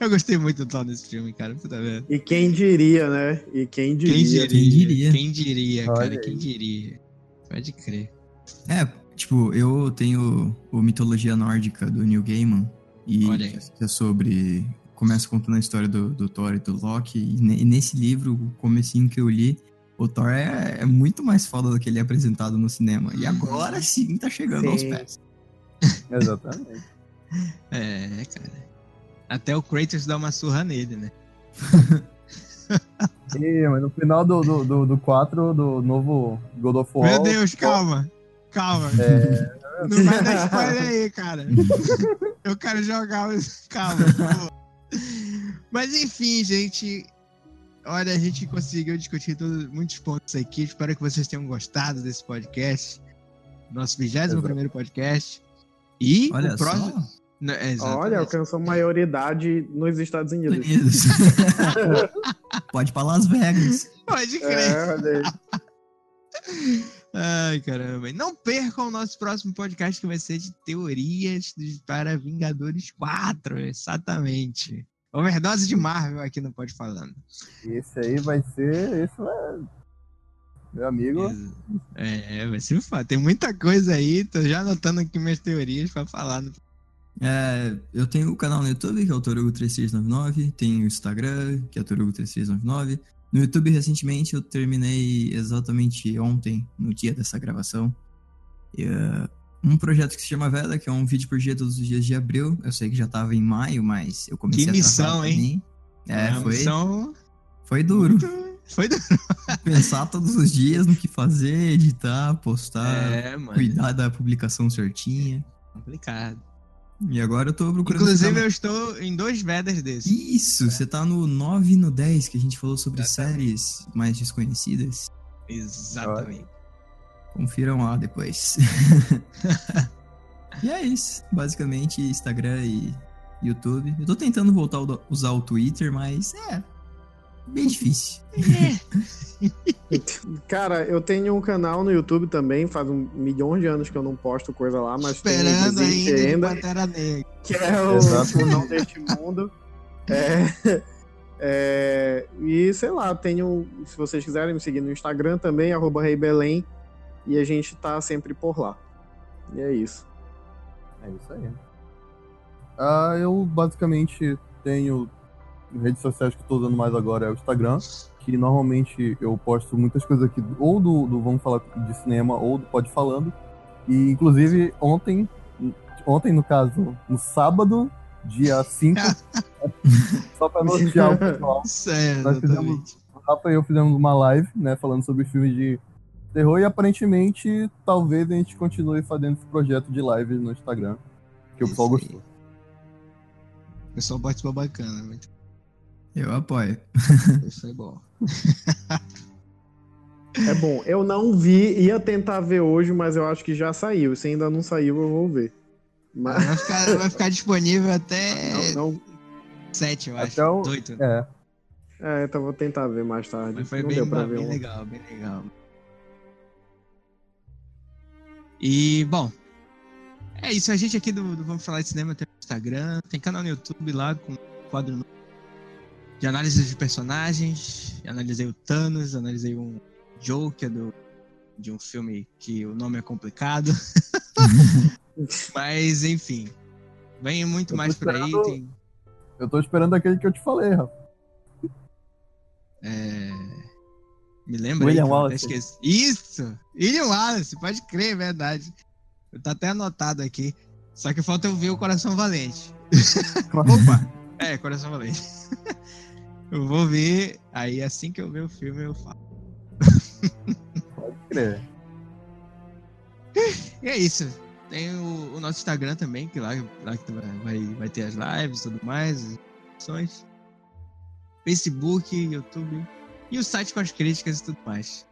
eu gostei muito do Thor nesse filme, cara. Puta merda. E quem diria, né? E quem diria. Quem diria? Quem diria? Quem diria, cara? aí. Quem diria? Pode crer. É, tipo, eu tenho o Mitologia Nórdica do Neil Gaiman. E é sobre. Começa contando a história do, do Thor e do Loki. E, e nesse livro, o comecinho que eu li, o Thor é, é muito mais foda do que ele é apresentado no cinema. E agora sim tá chegando aos Sim. pés. exatamente. É, cara. Até o Kratos dá uma surra nele, né? E, mas no final do, do, do, do 4, do novo God of War. Meu Deus, calma. Calma. É, Não vai dar spoiler aí, cara. Eu quero jogar. mas Calma. por favor. Mas enfim, gente. Olha, a gente conseguiu discutir todos, muitos pontos aqui. Espero que vocês tenham gostado desse podcast. Nosso 21 primeiro podcast. E Olha o próximo. Não, é. Olha, alcançou maioridade nos Estados Unidos. Unidos. Pode ir pra Las Vegas. Pode crer. É, olha aí. Ai, caramba. Não percam o nosso próximo podcast que vai ser de teorias para Vingadores 4. Exatamente. Overdose de Marvel aqui no Pode Falando. esse aí vai ser. Esse vai. Meu amigo. É, vai ser foda. Tem muita coisa aí. Tô já anotando aqui minhas teorias pra falar. No... É, eu tenho o canal no YouTube, que é o Torugo3399. Tenho o Instagram, que é Torugo3399. No YouTube, recentemente, eu terminei exatamente ontem, no dia dessa gravação. E, é, um projeto que se chama Veda, que é um vídeo por dia todos os dias de abril. Eu sei que já tava em maio, mas eu comecei Que a missão, hein? É, Uma foi, missão foi duro. muito- Foi duro. Pensar todos os dias no que fazer, editar, postar, É, cuidar da publicação certinha. Complicado. E agora eu tô procurando. Inclusive, eu estou em dois Vedas desses. Isso, você tá no 9 e no 10 que a gente falou sobre Exatamente. séries mais desconhecidas. Exatamente. Confiram lá depois. e é isso. Basicamente, Instagram e YouTube. Eu tô tentando voltar a usar o Twitter, mas é. Bem difícil. Cara, eu tenho um canal no YouTube também, faz um milhão de anos que eu não posto coisa lá, mas Esperando tem, ainda, ainda Negra. que é o, o Não Deste Mundo. É, é, e sei lá, tenho. Se vocês quiserem me seguir no Instagram também, arroba Rei Belém, e a gente tá sempre por lá. E é isso. É isso aí. Ah, eu basicamente tenho redes sociais que eu tô usando mais agora é o Instagram, que normalmente eu posto muitas coisas aqui, ou do, do Vamos Falar de Cinema, ou do Pode Falando. E inclusive ontem, ontem no caso, no sábado, dia 5, só pra nortear o pessoal. Sério, Nós fizemos-. O Rafa e eu fizemos uma live, né, falando sobre filmes de terror e aparentemente talvez a gente continue fazendo esse projeto de live no Instagram, que o pessoal gostou. O pessoal participou bacana, muito- Eu apoio. isso foi bom. É bom. Eu não vi, ia tentar ver hoje, mas eu acho que já saiu. Se ainda não saiu, eu vou ver. Mas Vai ficar, vai ficar disponível até não, não- 7, eu acho. Até o- 8. É, É, então vou tentar ver mais tarde. Mas foi não bem, deu pra ver bem legal, bem legal. E, bom, é isso. A gente aqui do, do Vamos Falar de Cinema tem Instagram, tem canal no YouTube lá com quadro novo de análise de personagens. Analisei o Thanos, analisei um Joker do, de um filme que o nome é complicado. Mas, enfim, vem muito mais por aí. Tem, eu tô esperando aquele que eu te falei, Rafa. É... Me lembra William aí, Wallace. esqueci. Isso! William Wallace, pode crer, é verdade. Eu tá até anotado aqui. Só que falta eu ver o Coração Valente. Opa! É, Coração Valente. eu vou ver, aí assim que eu ver o filme eu falo. Pode crer. E é isso. Tem o, o nosso Instagram também, que lá, lá que vai, vai, vai ter as lives e tudo mais, as informações. Facebook, YouTube e o site com as críticas e tudo mais.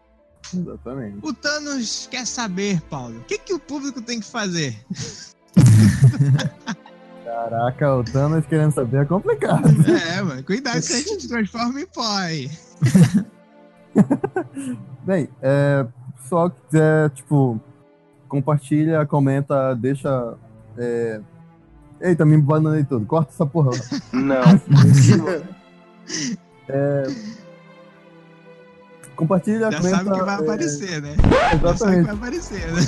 Exatamente. O Thanos quer saber, Paulo, o que, que o público tem que fazer? Caraca, o Thanos querendo saber é complicado. É, mano, cuidado se a gente te transforma em pó aí. Bem, é, pessoal que quiser, tipo, compartilha, comenta, deixa. É... Eita, me bananei tudo. Corta essa porra. Não. Compartilha, Já comenta. sabe que vai é, aparecer, né? Já sabe que Exatamente. vai aparecer, né?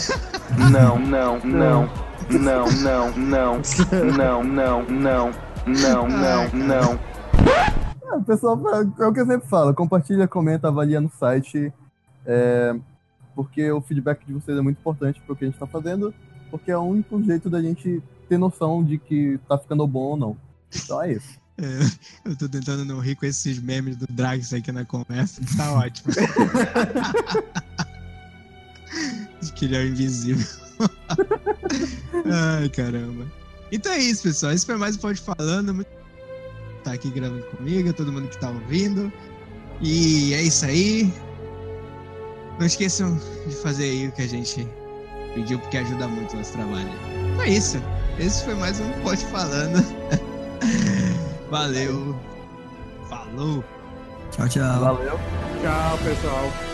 Não, não, não. Não, não, não. Não, não, não. Não, não, não. É, o pessoal, é o que eu sempre falo, compartilha, comenta, avalia no site, é, porque o feedback de vocês é muito importante para o que a gente está fazendo, porque é o único jeito da gente ter noção de que tá ficando bom ou não. Então é isso. Eu tô tentando não rir com esses memes do Drags aqui na conversa, que tá ótimo. De que ele é o invisível. Ai, caramba. Então é isso, pessoal. Esse foi mais um Pode Falando. Tá aqui gravando comigo, todo mundo que tá ouvindo. E é isso aí. Não esqueçam de fazer aí o que a gente pediu, porque ajuda muito o nosso trabalho. Então é isso. Esse foi mais um Pode Falando. Valeu. Falou. Tchau, tchau. Valeu. Tchau, pessoal.